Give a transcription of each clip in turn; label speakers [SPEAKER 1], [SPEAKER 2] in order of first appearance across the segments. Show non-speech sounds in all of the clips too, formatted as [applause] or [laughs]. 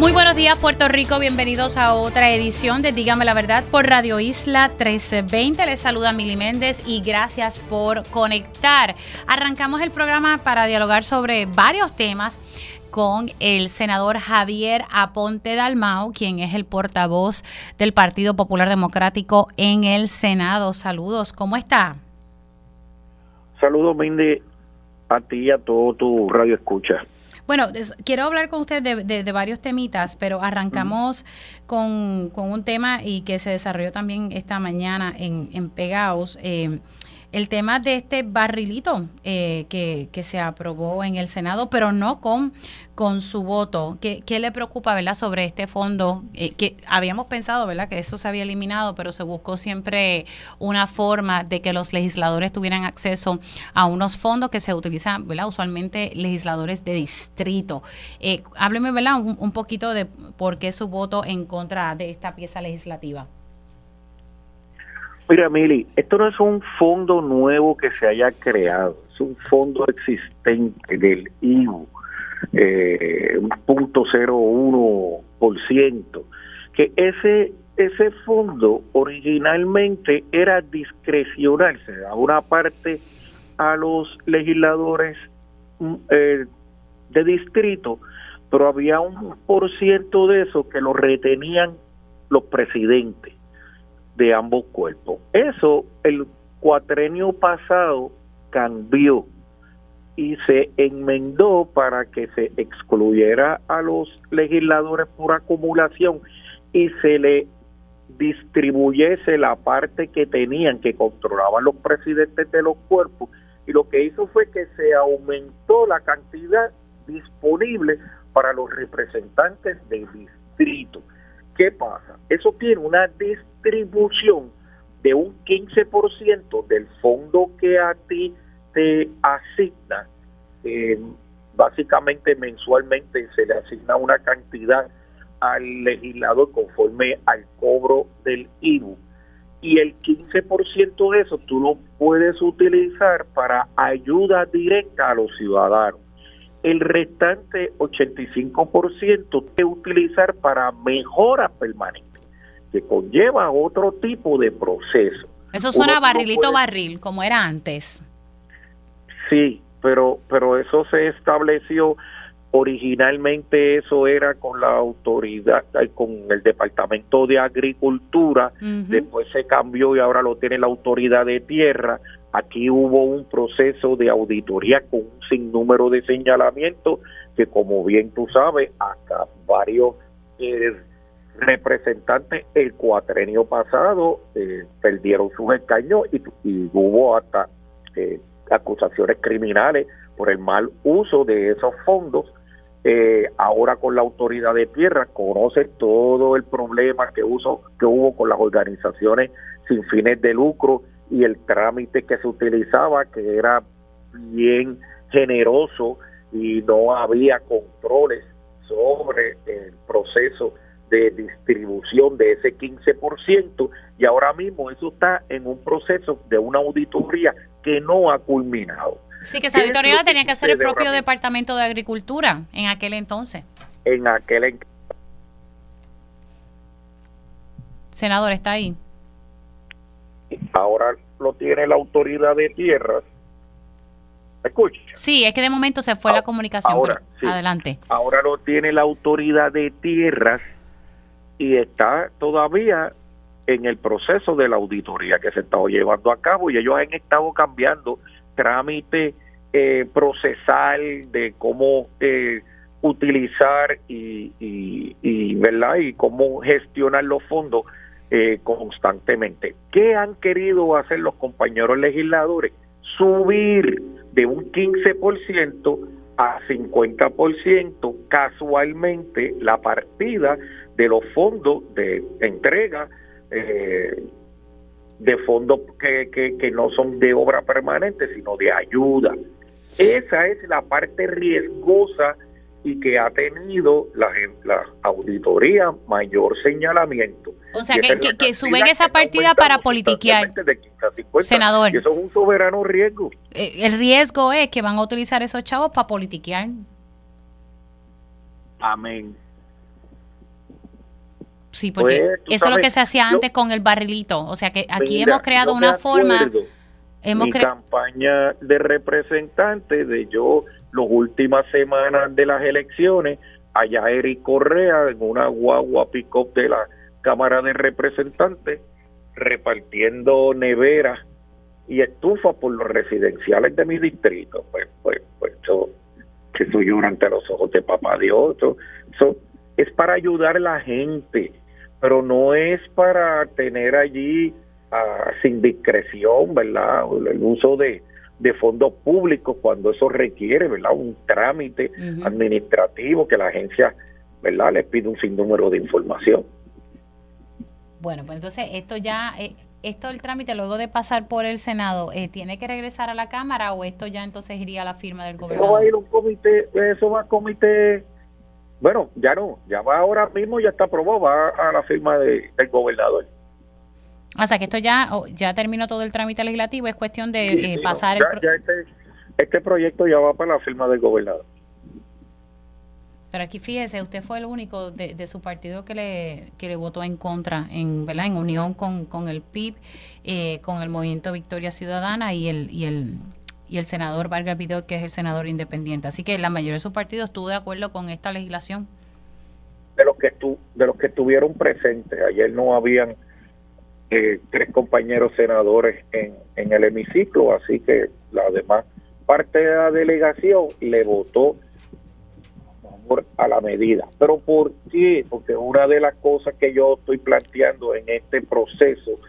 [SPEAKER 1] Muy buenos días Puerto Rico, bienvenidos a otra edición de Dígame la Verdad por Radio Isla 1320. Les saluda Mili Méndez y gracias por conectar. Arrancamos el programa para dialogar sobre varios temas con el senador Javier Aponte Dalmau, quien es el portavoz del Partido Popular Democrático en el Senado. Saludos, ¿cómo está?
[SPEAKER 2] Saludos, Mindy, a ti y a todo tu radio escucha.
[SPEAKER 1] Bueno, quiero hablar con usted de, varios temitas, pero arrancamos con, un tema y que se desarrolló también esta mañana en, en Pegaos. Eh, el tema de este barrilito eh, que, que, se aprobó en el Senado, pero no con, con su voto. ¿Qué, qué le preocupa, verdad, sobre este fondo? Eh, que habíamos pensado, verdad, que eso se había eliminado, pero se buscó siempre una forma de que los legisladores tuvieran acceso a unos fondos que se utilizan, ¿verdad? Usualmente legisladores de distrito. Eh, hábleme, ¿verdad? Un, un poquito de por qué su voto en contra de esta pieza legislativa.
[SPEAKER 2] Mira, Mili, esto no es un fondo nuevo que se haya creado, es un fondo existente del IVU, eh, un punto por ciento, que ese ese fondo originalmente era discrecional, se daba una parte a los legisladores mm, eh, de distrito, pero había un por ciento de eso que lo retenían los presidentes de ambos cuerpos. Eso el cuatrenio pasado cambió y se enmendó para que se excluyera a los legisladores por acumulación y se le distribuyese la parte que tenían, que controlaban los presidentes de los cuerpos, y lo que hizo fue que se aumentó la cantidad disponible para los representantes del distrito. ¿Qué pasa? Eso tiene una distribución de un 15% del fondo que a ti te asigna. Eh, básicamente mensualmente se le asigna una cantidad al legislador conforme al cobro del IBU. Y el 15% de eso tú lo puedes utilizar para ayuda directa a los ciudadanos el restante 85% que utilizar para mejoras permanentes, que conlleva otro tipo de proceso.
[SPEAKER 1] Eso suena barrilito barril, como era antes.
[SPEAKER 2] Sí, pero, pero eso se estableció originalmente eso era con la autoridad, con el Departamento de Agricultura, después se cambió y ahora lo tiene la Autoridad de Tierra, Aquí hubo un proceso de auditoría con un sinnúmero de señalamientos que, como bien tú sabes, hasta varios eh, representantes el cuatrenio pasado eh, perdieron sus escaños y, hubo hasta eh, acusaciones criminales por el mal uso de esos fondos. ahora con la autoridad de tierra conoce todo el problema que, uso, que hubo con las organizaciones sin fines de lucro y el trámite que se utilizaba, que era bien generoso y no había controles sobre el proceso de distribución de ese 15% y ahora mismo eso está en un proceso de una auditoría que no ha culminado.
[SPEAKER 1] Sí, que esa auditoría la tenía que hacer el propio Departamento de Agricultura en aquel entonces.
[SPEAKER 2] En aquel
[SPEAKER 1] Senador, está ahí
[SPEAKER 2] ahora lo tiene la autoridad de tierras. escucha?
[SPEAKER 1] Sí, es que de momento se fue la comunicación. Ahora, adelante.
[SPEAKER 2] Ahora lo tiene la autoridad de tierras y está todavía en el proceso de la auditoría que se está llevando a cabo y ellos han estado cambiando trámite eh, procesal de cómo eh, utilizar y, y, y, ¿verdad? y cómo gestionar los fondos eh, constantemente. ¿Qué han querido hacer los compañeros legisladores? Subir de un 15% a 50% casualmente la partida de los fondos de entrega eh, de fondos que, que, que no son de obra permanente, sino de ayuda. Esa es la parte riesgosa y que ha tenido la, la auditoría mayor señalamiento.
[SPEAKER 1] O sea, que, que, suben esa partida para politiquear. Senador.
[SPEAKER 2] Y eso es un soberano riesgo.
[SPEAKER 1] Eh, el riesgo es que van a utilizar esos chavos para politiquear.
[SPEAKER 2] Amén.
[SPEAKER 1] Sí, porque pues, eso es lo que se hacía antes con el barrilito. O sea, que aquí hemos creado una forma...
[SPEAKER 2] Hemos mi campaña de representante de yo las últimas semanas de las elecciones, allá Eric Correa en una guagua pick de la Cámara de Representantes repartiendo neveras y estufas por los residenciales de mi distrito. Pues, pues, pues eso, que eso llora ante los ojos de papá Dios. Eso, es para ayudar a la gente, pero no es para tener allí ah, sin discreción, ¿verdad? El uso de, de fondos públicos cuando eso requiere, ¿verdad? Un trámite administrativo que la agencia, ¿verdad? Les pide un sinnúmero de información.
[SPEAKER 1] Bueno, pues entonces esto ya, eh, esto el trámite luego de pasar por el Senado, eh, ¿tiene que regresar a la Cámara o esto ya entonces iría a la firma del gobernador?
[SPEAKER 2] Eso va a ir un comité, eso va a comité, bueno, ya no, ya va ahora mismo, ya está aprobado, va a la firma del gobernador.
[SPEAKER 1] O sea que esto ya, ya terminó todo el trámite legislativo, es cuestión de eh, pasar
[SPEAKER 2] el... este, este proyecto ya va para la firma del gobernador.
[SPEAKER 1] Pero aquí fíjese, usted fue el único de, su partido que le, que le votó en contra, en, ¿verdad? en unión con, con el PIB, eh, con el Movimiento Victoria Ciudadana y el, y el, y el senador Vargas Vidal, que es el senador independiente. Así que la mayoría de su partido estuvo de acuerdo con esta legislación.
[SPEAKER 2] De los que, de los que estuvieron presentes, ayer no habían eh, tres compañeros senadores en, en el hemiciclo, así que la demás parte de la delegación le votó a la medida. ¿Pero por qué? Porque una de las cosas que yo estoy planteando en este proceso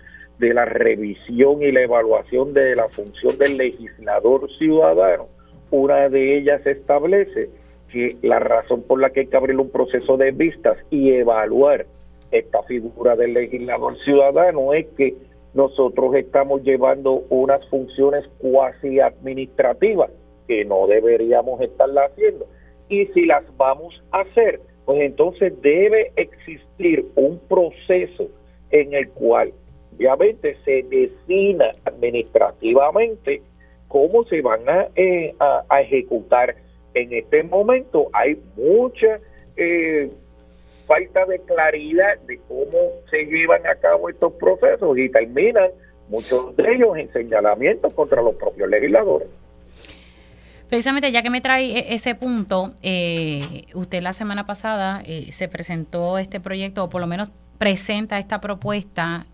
[SPEAKER 2] de la revisión y la evaluación de la función del legislador ciudadano, una de ellas establece que la razón por la que hay que abrir un proceso de vistas y evaluar esta figura del legislador ciudadano es que nosotros estamos llevando unas funciones cuasi administrativas que no deberíamos estarla haciendo. Y si las vamos a hacer, pues entonces debe existir un proceso en el cual obviamente se defina administrativamente cómo se van a, eh, a, ejecutar. En este momento hay mucha eh, falta de claridad de cómo se llevan a cabo estos procesos y terminan muchos de ellos en señalamientos contra los propios legisladores.
[SPEAKER 1] Precisamente ya que me trae e-, ese punto, eh, usted la semana pasada eh, se presentó este proyecto, o por lo menos presenta esta propuesta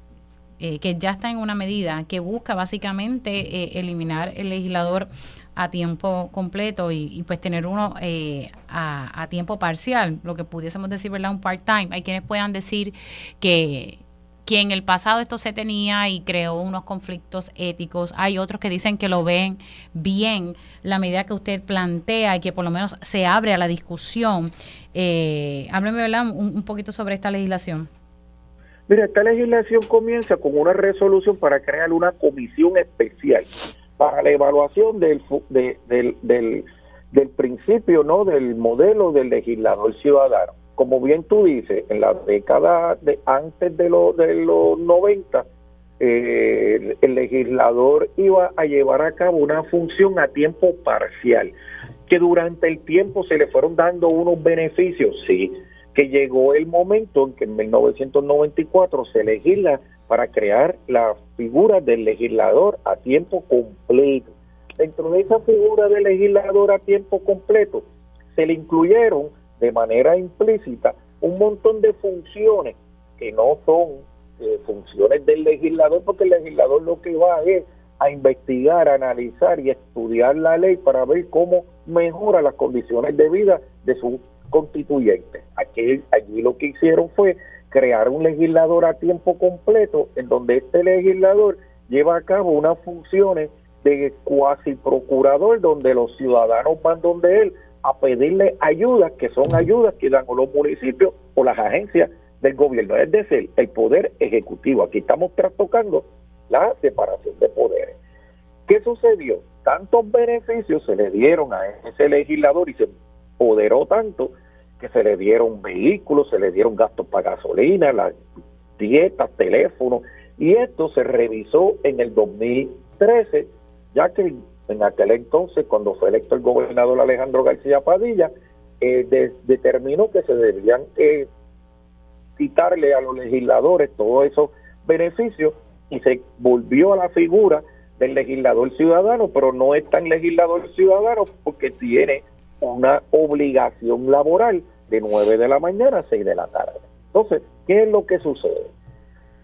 [SPEAKER 1] eh, que ya está en una medida que busca básicamente eliminar el legislador a tiempo completo y, pues tener uno a, a, tiempo parcial, lo que pudiésemos decir, ¿verdad? Un part-time. Hay quienes puedan decir que que en el pasado esto se tenía y creó unos conflictos éticos. Hay otros que dicen que lo ven bien la medida que usted plantea y que por lo menos se abre a la discusión. Eh, hábleme ¿verdad? Un, poquito sobre esta legislación.
[SPEAKER 2] Mira, esta legislación comienza con una resolución para crear una comisión especial para la evaluación del, del, del, del principio, ¿no? Del modelo del legislador ciudadano como bien tú dices, en la década de antes de, de los 90, eh, el legislador iba a llevar a cabo una función a tiempo parcial, que durante el tiempo se le fueron dando unos beneficios, sí, que llegó el momento en que en 1994 se legisla para crear la figura del legislador a tiempo completo. Dentro de esa figura del legislador a tiempo completo se le incluyeron de manera implícita un montón de funciones que no son eh, funciones del legislador, porque el legislador lo que va es a investigar, analizar y estudiar la ley para ver cómo mejora las condiciones de vida de sus constituyentes. Aquí, allí lo que hicieron fue crear un legislador a tiempo completo en donde este legislador lleva a cabo unas funciones de cuasi procurador donde los ciudadanos van donde él a pedirle ayudas, que son ayudas que dan los municipios o las agencias del gobierno, es decir, el poder ejecutivo. Aquí estamos trastocando la separación de poderes. ¿Qué sucedió? Tantos beneficios se le dieron a ese legislador y se empoderó tanto que se le dieron vehículos, se le dieron gastos para gasolina, las dietas, teléfonos, y esto se revisó en el 2013, ya que en aquel entonces, cuando fue electo el gobernador Alejandro García Padilla, eh, determinó que se debían eh, quitarle a los legisladores todos esos beneficios y se volvió a la figura del legislador ciudadano, pero no es tan legislador ciudadano porque tiene una obligación laboral de 9 de la mañana a 6 de la tarde. Entonces, ¿qué es lo que sucede?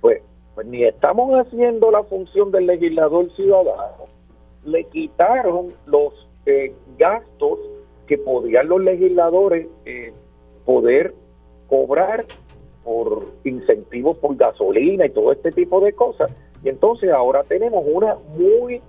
[SPEAKER 2] Pues, pues ni estamos haciendo la función del legislador ciudadano, le quitaron los eh, gastos que podían los legisladores eh, poder cobrar por incentivos por gasolina y todo este tipo de cosas. Y entonces ahora tenemos una muy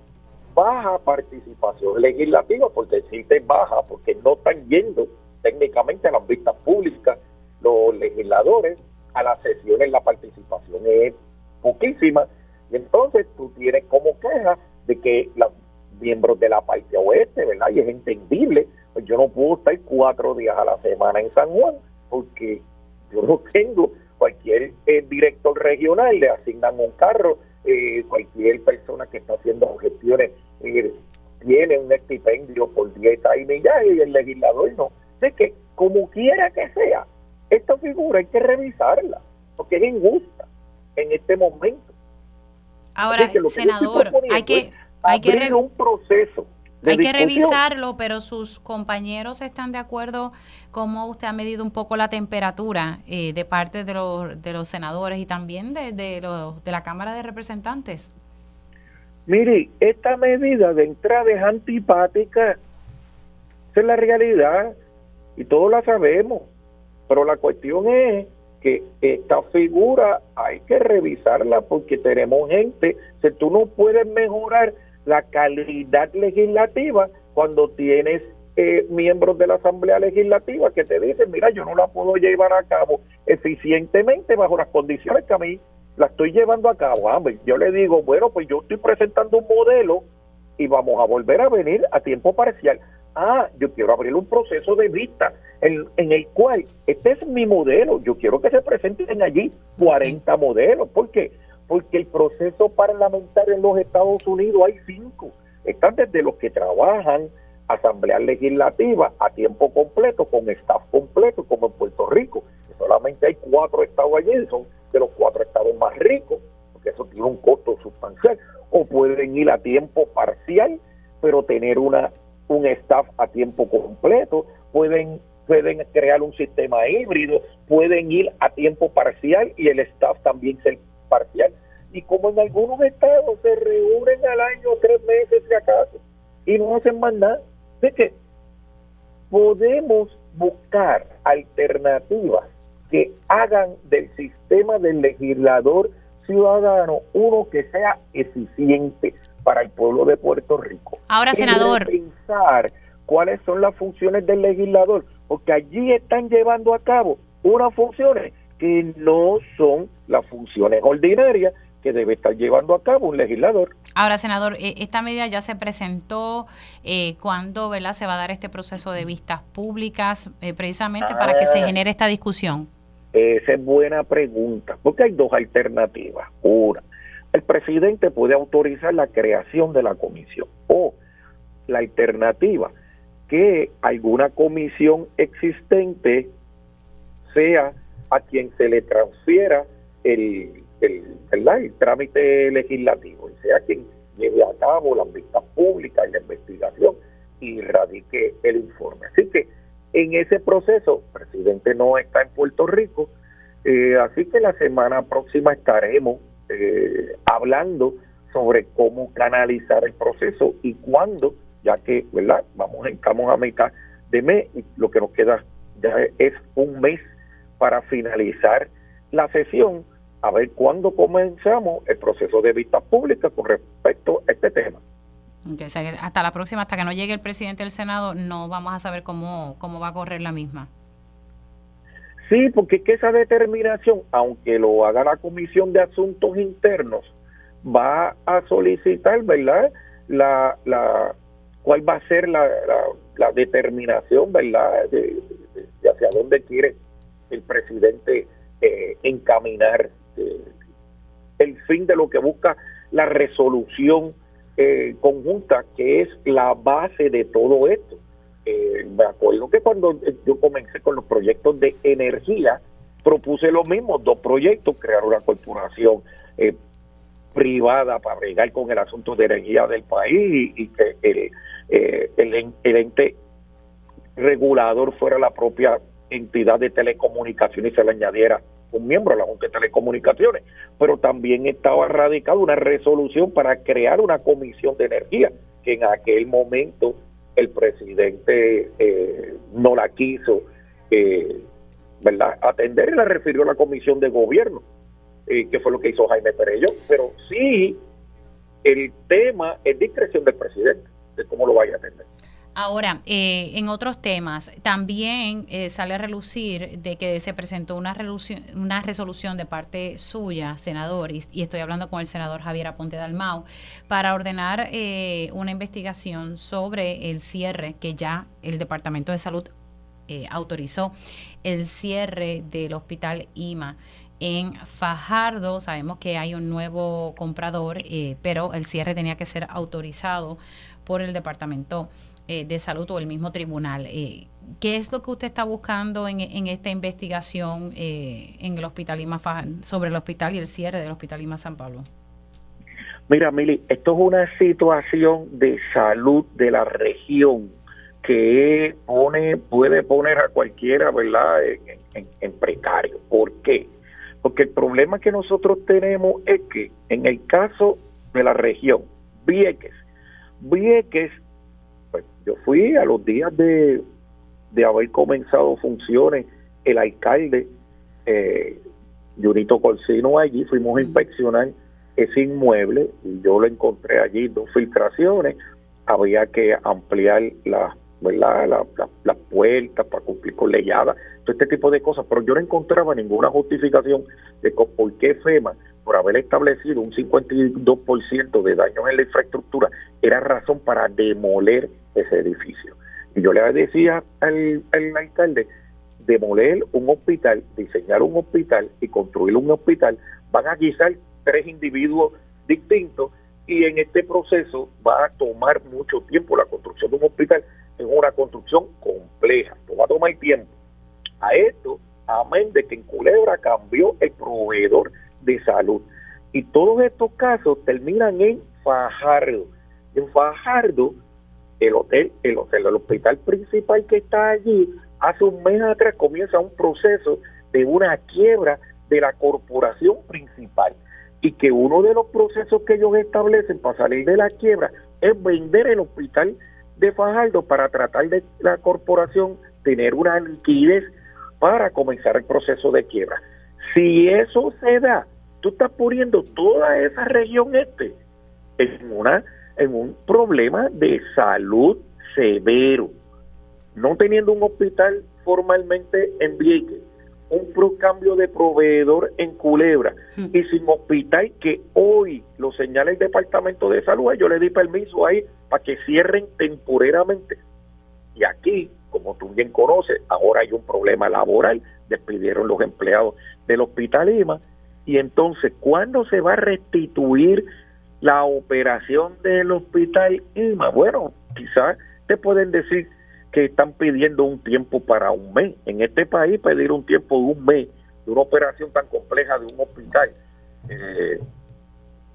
[SPEAKER 2] baja participación legislativa, por decirte baja, porque no están yendo técnicamente a las vistas públicas los legisladores, a las sesiones la participación es poquísima. Y entonces tú tienes como queja de que los miembros de la parte oeste, ¿verdad? Y es entendible, pues yo no puedo estar cuatro días a la semana en San Juan, porque yo no tengo cualquier eh, director regional, le asignan un carro, eh, cualquier persona que está haciendo gestiones eh, tiene un estipendio por dieta y millaje y el legislador no. Sé que como quiera que sea, esta figura hay que revisarla, porque es injusta en este momento.
[SPEAKER 1] Ahora, senador, hay que, hay que
[SPEAKER 2] un proceso
[SPEAKER 1] hay que revisarlo, pero sus compañeros están de acuerdo cómo usted ha medido un poco la temperatura eh, de parte de los, de los senadores y también de, de, los, de la Cámara de Representantes.
[SPEAKER 2] Mire, esta medida de entrada es antipática. Esa es la realidad y todos la sabemos. Pero la cuestión es que esta figura hay que revisarla porque tenemos gente, si tú no puedes mejorar la calidad legislativa cuando tienes eh, miembros de la Asamblea Legislativa que te dicen, mira, yo no la puedo llevar a cabo eficientemente bajo las condiciones que a mí la estoy llevando a cabo. Ah, pues, yo le digo, bueno, pues yo estoy presentando un modelo y vamos a volver a venir a tiempo parcial. Ah, yo quiero abrir un proceso de vista en, en el cual este es mi modelo. Yo quiero que se presenten allí 40 modelos. ¿Por qué? porque el proceso parlamentario en los Estados Unidos hay cinco. Están desde los que trabajan asamblea legislativa a tiempo completo, con staff completo, como en Puerto Rico. Solamente hay cuatro estados allí, son de los cuatro estados más ricos, porque eso tiene un costo sustancial. O pueden ir a tiempo parcial, pero tener una un staff a tiempo completo. Pueden pueden crear un sistema híbrido, pueden ir a tiempo parcial y el staff también ser parcial. Y como en algunos estados se reúnen al año tres meses de acaso y no hacen más nada, de que podemos buscar alternativas que hagan del sistema del legislador ciudadano uno que sea eficiente para el pueblo de Puerto Rico.
[SPEAKER 1] Ahora, senador.
[SPEAKER 2] Pensar cuáles son las funciones del legislador, porque allí están llevando a cabo unas funciones que no son las funciones ordinarias que debe estar llevando a cabo un legislador.
[SPEAKER 1] Ahora, senador, e, esta medida ya se presentó. Eh, ¿Cuándo ¿verdad? se va a dar este proceso de vistas públicas eh, precisamente para que se ah. genere esta discusión?
[SPEAKER 2] Esa es buena pregunta, porque hay dos alternativas. Una, el presidente puede autorizar la creación de la comisión o la alternativa que alguna comisión existente sea a quien se le transfiera el, el, trámite legislativo y sea quien lleve a cabo las vistas públicas la investigación y radique el informe. Así que en ese proceso, el presidente no está en Puerto Rico, eh, así que la semana próxima estaremos eh, hablando sobre cómo canalizar el proceso y cuándo, ya que, ¿verdad? Vamos, estamos a mitad de mes y lo que nos queda ya es un mes para finalizar la sesión, a ver cuándo comenzamos el proceso de vista pública con respecto a este tema.
[SPEAKER 1] Hasta la próxima, hasta que no llegue el presidente del Senado, no vamos a saber cómo, cómo va a correr la misma.
[SPEAKER 2] Sí, porque es que esa determinación, aunque lo haga la Comisión de Asuntos Internos, va a solicitar, ¿verdad? La, la, ¿Cuál va a ser la, la, determinación, ¿verdad? De, hacia dónde quiere el presidente eh, encaminar eh, el fin de lo que busca la resolución eh, conjunta, que es la base de todo esto. Eh, me acuerdo que cuando yo comencé con los proyectos de energía, propuse lo mismo, dos proyectos, crear una corporación eh, privada para bregar con el asunto de energía del país y, que el, el, el ente regulador fuera la propia entidad de telecomunicaciones y se le añadiera un miembro de la Junta de Telecomunicaciones, pero también estaba radicada una resolución para crear una comisión de energía, que en aquel momento el presidente eh, no la quiso eh, ¿verdad? atender y la refirió a la comisión de gobierno, eh, que fue lo que hizo Jaime Perello, pero sí el tema es discreción del presidente, de cómo lo vaya a atender.
[SPEAKER 1] Ahora, eh, en otros temas, también eh, sale a relucir de que se presentó una, una resolución de parte suya, senador, y, estoy hablando con el senador Javier Aponte Dalmau, para ordenar eh, una investigación sobre el cierre que ya el Departamento de Salud autorizó, el cierre del hospital IMA en Fajardo. Sabemos que hay un nuevo comprador, pero el cierre tenía que ser autorizado por el Departamento eh, de Salud o el mismo tribunal. Eh, ¿Qué es lo que usted está buscando en, esta investigación eh, en el Hospital Lima sobre el hospital y el cierre del Hospital Lima San Pablo?
[SPEAKER 2] Mira, Mili, esto es una situación de salud de la región que pone, puede poner a cualquiera, ¿verdad?, en, en precario. ¿Por qué? Porque el problema que nosotros tenemos es que en el caso de la región, Vieques, Vieques yo fui a los días de, haber comenzado funciones, el alcalde, eh, Junito Corsino, allí fuimos a inspeccionar ese inmueble y yo lo encontré allí, dos filtraciones, había que ampliar las ¿verdad? las puertas para cumplir con leyadas, todo este tipo de cosas, pero yo no encontraba ninguna justificación de por qué FEMA, por haber establecido un 52% de daños en la infraestructura, era razón para demoler ese edificio. Y yo le decía al, alcalde, demoler un hospital, diseñar un hospital y construir un hospital, van a guisar tres individuos distintos y en este proceso va a tomar mucho tiempo la construcción de un hospital, es una construcción compleja, va a tomar tiempo. A esto, amén de que en Culebra cambió el proveedor de salud. Y todos estos casos terminan en Fajardo. En Fajardo el hotel, el hotel, el hospital principal que está allí, hace un mes atrás comienza un proceso de una quiebra de la corporación principal y que uno de los procesos que ellos establecen para salir de la quiebra es vender el hospital de Fajardo para tratar de la corporación tener una liquidez para comenzar el proceso de quiebra. Si eso se da, tú estás poniendo toda esa región este en una en un problema de salud severo, no teniendo un hospital formalmente en Vieques, un cambio de proveedor en Culebra y sin hospital que hoy lo señala el Departamento de Salud, yo le di permiso ahí para que cierren temporeramente. Y aquí, como tú bien conoces, ahora hay un problema laboral, despidieron los empleados del Hospital Lima y entonces, ¿cuándo se va a restituir la operación del hospital IMA. Bueno, quizás te pueden decir que están pidiendo un tiempo para un mes. En este país pedir un tiempo de un mes de una operación tan compleja de un hospital eh,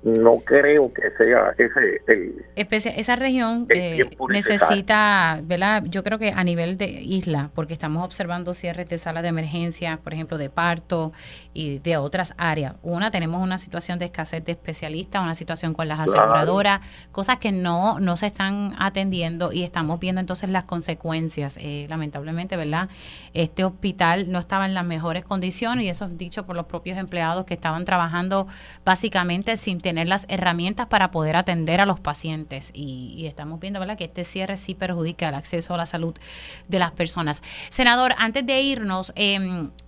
[SPEAKER 2] no creo que sea ese
[SPEAKER 1] el, esa región eh, necesita verdad yo creo que a nivel de isla porque estamos observando cierres de salas de emergencia por ejemplo de parto y de otras áreas. Una tenemos una situación de escasez de especialistas una situación con las aseguradoras cosas que no no se están atendiendo y estamos viendo entonces las consecuencias. Eh, lamentablemente verdad este hospital no estaba en las mejores condiciones y eso es dicho por los propios empleados que estaban trabajando básicamente sin tener tener las herramientas para poder atender a los pacientes. Y, estamos viendo ¿verdad? que este cierre sí perjudica el acceso a la salud de las personas. Senador, antes de irnos, eh,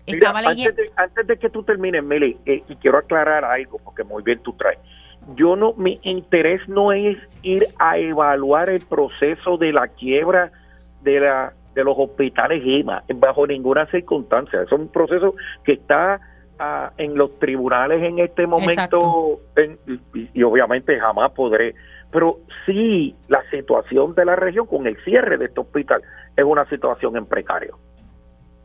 [SPEAKER 1] estaba leyendo...
[SPEAKER 2] Antes de, que tú termines, Meli, eh, y quiero aclarar algo, porque muy bien tú traes. Yo no, mi interés no es ir a evaluar el proceso de la quiebra de la de los hospitales IMA bajo ninguna circunstancia. Es un proceso que está ah, en los tribunales en este momento y, obviamente jamás podré. Pero sí, la situación de la región con el cierre de este hospital es una situación en precario.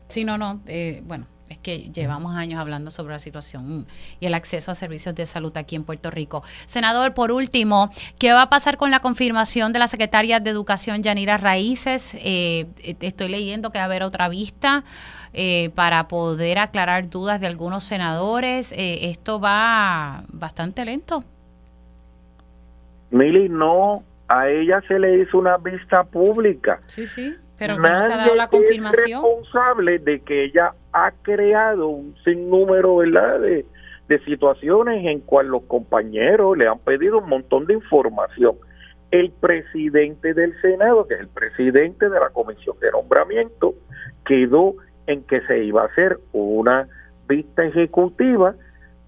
[SPEAKER 1] Sí, no, no. Eh, bueno, es que llevamos años hablando sobre la situación y el acceso a servicios de salud aquí en Puerto Rico. Senador, por último, ¿qué va a pasar con la confirmación de la secretaria de Educación, Yanira Raíces? Eh, estoy leyendo que va a haber otra vista eh, para poder aclarar dudas de algunos senadores. Eh, esto va bastante lento.
[SPEAKER 2] Mili, no, a ella se le hizo una vista pública.
[SPEAKER 1] Sí, sí. Pero no se ha dado la confirmación.
[SPEAKER 2] Es responsable de que ella ha creado un sinnúmero ¿verdad? De, de situaciones en cual los compañeros le han pedido un montón de información. El presidente del Senado, que es el presidente de la Comisión de Nombramiento, quedó en que se iba a hacer una vista ejecutiva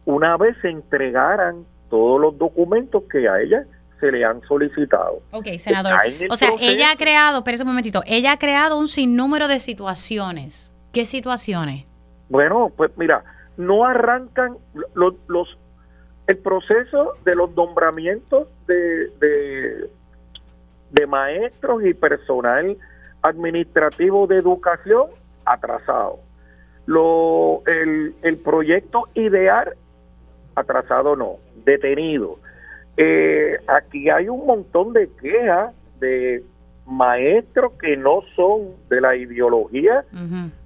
[SPEAKER 2] una vez se entregaran todos los documentos que a ella se le han solicitado.
[SPEAKER 1] Ok, senador. O sea, ella ha creado, espera un momentito, ella ha creado un sinnúmero de situaciones. ¿Qué situaciones?
[SPEAKER 2] Bueno, pues mira, no arrancan los, los el proceso de los nombramientos de, de, de maestros y personal administrativo de educación atrasado. Lo, el, el proyecto ideal, atrasado no, detenido. Eh, aquí hay un montón de quejas de maestros que no son de la ideología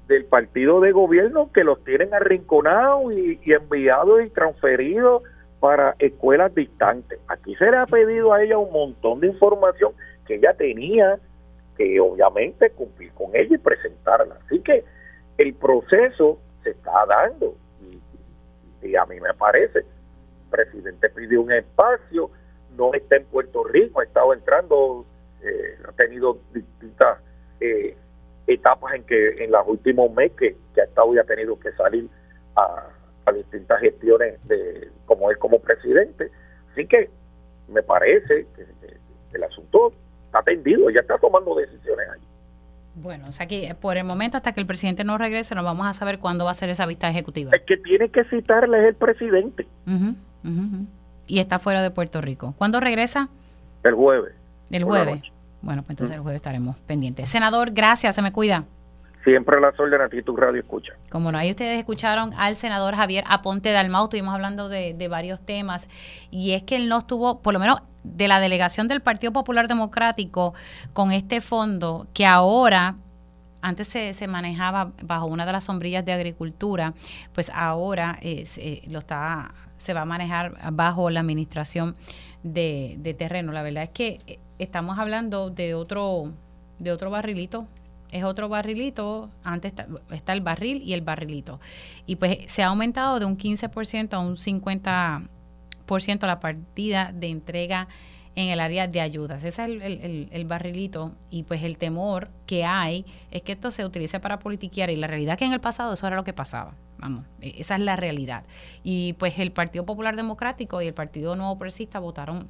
[SPEAKER 2] del partido de gobierno que los tienen arrinconados y, enviados y transferidos para escuelas distantes. Aquí se le ha pedido a ella un montón de información que ella tenía que obviamente cumplir con ella y presentarla. Así que el proceso se está dando y a mí me parece presidente pidió un espacio, no está en Puerto Rico, ha estado entrando, eh, ha tenido distintas eh, etapas en que en los últimos meses que, ha estado y ha tenido que salir a, distintas gestiones de como él como presidente. Así que me parece que, el asunto está atendido, ya está tomando decisiones ahí.
[SPEAKER 1] Bueno, o sea que por el momento, hasta que el presidente no regrese, no vamos a saber cuándo va a ser esa vista ejecutiva.
[SPEAKER 2] El que tiene que citarle es el presidente.
[SPEAKER 1] Y está fuera de Puerto Rico. ¿Cuándo regresa?
[SPEAKER 2] El jueves.
[SPEAKER 1] El jueves. Bueno, pues entonces el jueves estaremos pendientes. Senador, gracias, se me cuida.
[SPEAKER 2] Siempre las órdenes aquí tu radio escucha.
[SPEAKER 1] Como no, ahí ustedes escucharon al senador Javier Aponte Dalmau, estuvimos hablando de, de varios temas, y es que él no estuvo, por lo menos de la delegación del Partido Popular Democrático, con este fondo que ahora antes se, se, manejaba bajo una de las sombrillas de agricultura, pues ahora eh, lo está, se va a manejar bajo la administración de, terreno. La verdad es que eh, estamos hablando de otro, de otro barrilito. Es otro barrilito, antes está, el barril y el barrilito. Y pues se ha aumentado de un 15% a un 50% la partida de entrega en el área de ayudas. Ese es el, el, barrilito y pues el temor que hay es que esto se utilice para politiquear y la realidad que en el pasado eso era lo que pasaba. E, esa es la realidad. Y pues el Partido Popular Democrático y el Partido Nuevo Progresista votaron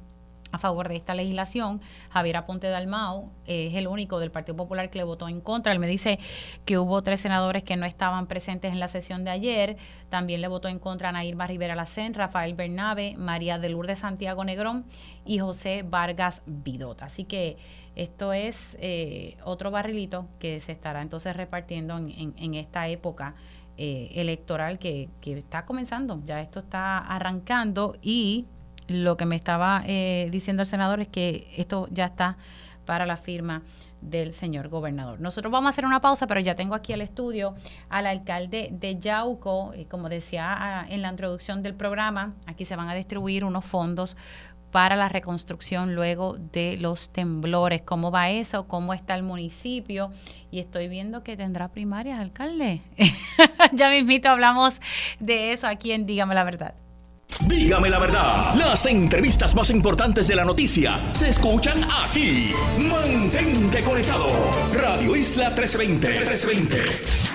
[SPEAKER 1] a favor de esta legislación. Javier Aponte Dalmau es el único del Partido Popular que le votó en contra. Él me dice que hubo tres senadores que no estaban presentes en la sesión de ayer. También le votó en contra a Nairma Rivera Lacén, Rafael Bernabe, María de Lourdes Santiago Negrón y José Vargas Vidota. Así que esto es eh, otro barrilito que se estará entonces repartiendo en, esta época eh, electoral que, que está comenzando. Ya esto está arrancando y lo que me estaba eh, diciendo el senador es que esto ya está para la firma del señor gobernador. Nosotros vamos a hacer una pausa, pero ya tengo aquí al estudio al alcalde de Yauco, y como decía ah, en la introducción del programa, aquí se van a distribuir unos fondos para la reconstrucción luego de los temblores. ¿Cómo va eso? ¿Cómo está el municipio? Y estoy viendo que tendrá primarias, alcalde. [laughs] ya mismito hablamos de eso aquí en Dígame la Verdad.
[SPEAKER 3] Dígame la verdad, las entrevistas más importantes de la noticia se escuchan aquí. Mantente conectado. Radio Isla 1320. 1320.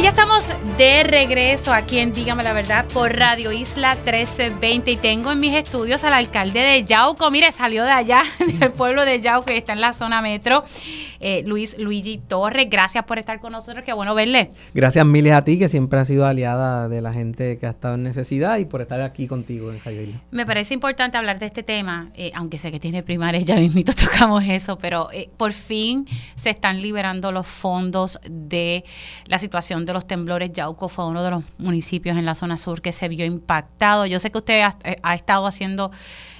[SPEAKER 1] y ya estamos de regreso aquí en Dígame la Verdad por Radio Isla 1320 y tengo en mis estudios al alcalde de Yauco. Mire, salió de allá, [laughs] del pueblo de Yauco, y está en la zona metro. Eh, Luis Luigi Torres, gracias por estar con nosotros, qué bueno verle.
[SPEAKER 4] Gracias miles a ti, que siempre has sido aliada de la gente que ha estado en necesidad y por estar aquí contigo en Javier.
[SPEAKER 1] Me parece importante hablar de este tema, eh, aunque sé que tiene primaria, ya mismo [laughs] tocamos eso, pero eh, por fin se están liberando los fondos de la situación de los temblores. Yauco fue uno de los municipios en la zona sur que se vio impactado. Yo sé que usted ha estado haciendo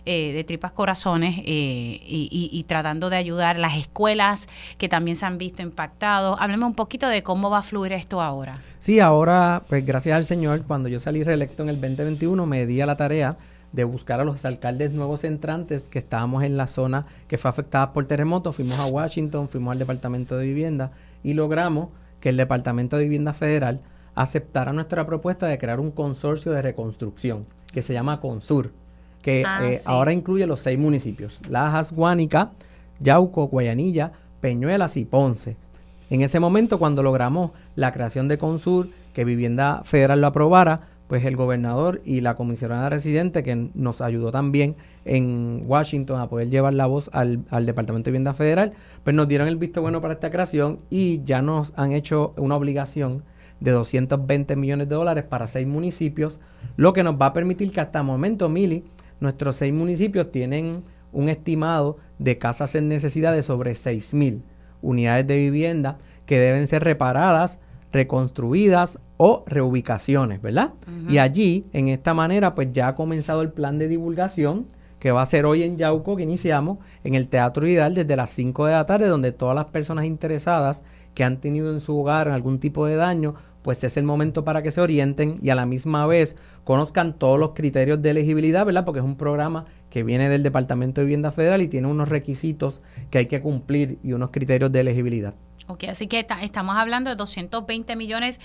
[SPEAKER 1] eh, de tripas corazones eh, y, tratando de ayudar las escuelas que también se han visto impactados. Hábleme un poquito de cómo va a fluir esto ahora.
[SPEAKER 4] Sí, ahora, pues gracias al Señor, cuando yo salí reelecto en el 2021, me di a la tarea de buscar a los alcaldes nuevos entrantes que estábamos en la zona que fue afectada por terremotos. Fuimos a Washington, fuimos al Departamento de Vivienda y logramos que el Departamento de Vivienda Federal aceptara nuestra propuesta de crear un consorcio de reconstrucción que se llama CONSUR que ah, eh, ahora incluye los seis municipios, Lajas, Guánica, Yauco, Guayanilla, Peñuelas y Ponce. En ese momento, cuando logramos la creación de Consur, que Vivienda Federal lo aprobara, pues el gobernador y la comisionada residente, que nos ayudó también en Washington a poder llevar la voz al, al, Departamento de Vivienda Federal, pues nos dieron el visto bueno para esta creación y ya nos han hecho una obligación de 220 millones de dólares para seis municipios, lo que nos va a permitir que hasta el momento, Mili, nuestros seis municipios tienen un estimado de casas en necesidad de sobre 6.000 unidades de vivienda que deben ser reparadas, reconstruidas o reubicaciones, ¿verdad? Y allí, en esta manera, pues ya ha comenzado el plan de divulgación que va a ser hoy en Yauco, que iniciamos en el Teatro Ideal desde las 5 de la tarde, donde todas las personas interesadas que han tenido en su hogar algún tipo de daño pues es el momento para que se orienten y a la misma vez conozcan todos los criterios de elegibilidad, ¿verdad? Porque es un programa que viene del Departamento de Vivienda Federal y tiene unos requisitos que hay que cumplir y unos criterios de elegibilidad.
[SPEAKER 1] Ok, así que estamos hablando de 220 millones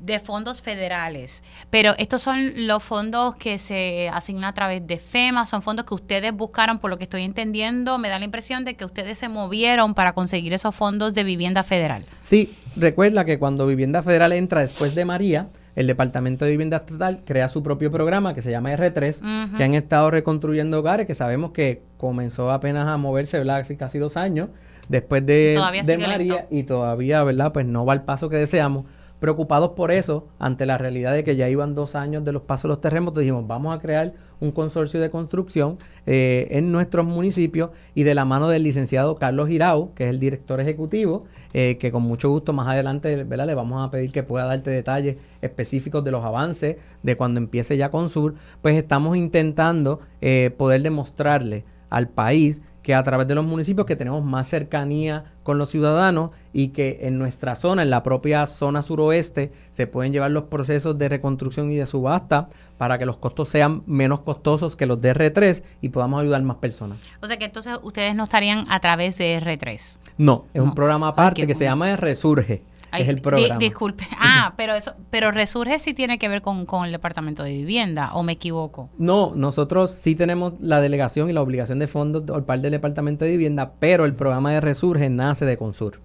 [SPEAKER 1] de fondos federales, pero estos son los fondos que se asignan a través de FEMA, son fondos que ustedes buscaron, por lo que estoy entendiendo, me da la impresión de que ustedes se movieron para conseguir esos fondos de vivienda federal.
[SPEAKER 4] Sí, recuerda que cuando vivienda federal entra después de María, el Departamento de Vivienda Estatal crea su propio programa que se llama R3, que han estado reconstruyendo hogares, que sabemos que comenzó apenas a moverse, ¿verdad? Hace casi dos años, después de, de María, y todavía, ¿verdad? Pues no va al paso que deseamos preocupados por eso, ante la realidad de que ya iban dos años de los pasos de los terremotos, dijimos, vamos a crear un consorcio de construcción eh, en nuestros municipios y de la mano del licenciado Carlos Girao, que es el director ejecutivo, eh, que con mucho gusto más adelante le vamos a pedir que pueda darte detalles específicos de los avances de cuando empiece ya Consur, pues estamos intentando eh, poder demostrarle al país que a través de los municipios que tenemos más cercanía con los ciudadanos y que en nuestra zona, en la propia zona suroeste, se pueden llevar los procesos de reconstrucción y de subasta para que los costos sean menos costosos que los de R3 y podamos ayudar más personas.
[SPEAKER 1] O sea que entonces ustedes no estarían a través de R3.
[SPEAKER 4] No, es un programa aparte que se llama Resurge es el programa.
[SPEAKER 1] disculpe. [laughs] Ah, pero eso, pero Resurge sí tiene que ver con, el Departamento de Vivienda, ¿o me equivoco?
[SPEAKER 4] No, nosotros sí tenemos la delegación y la obligación de fondos por parte del Departamento de Vivienda, pero el programa de Resurge nace de Consur.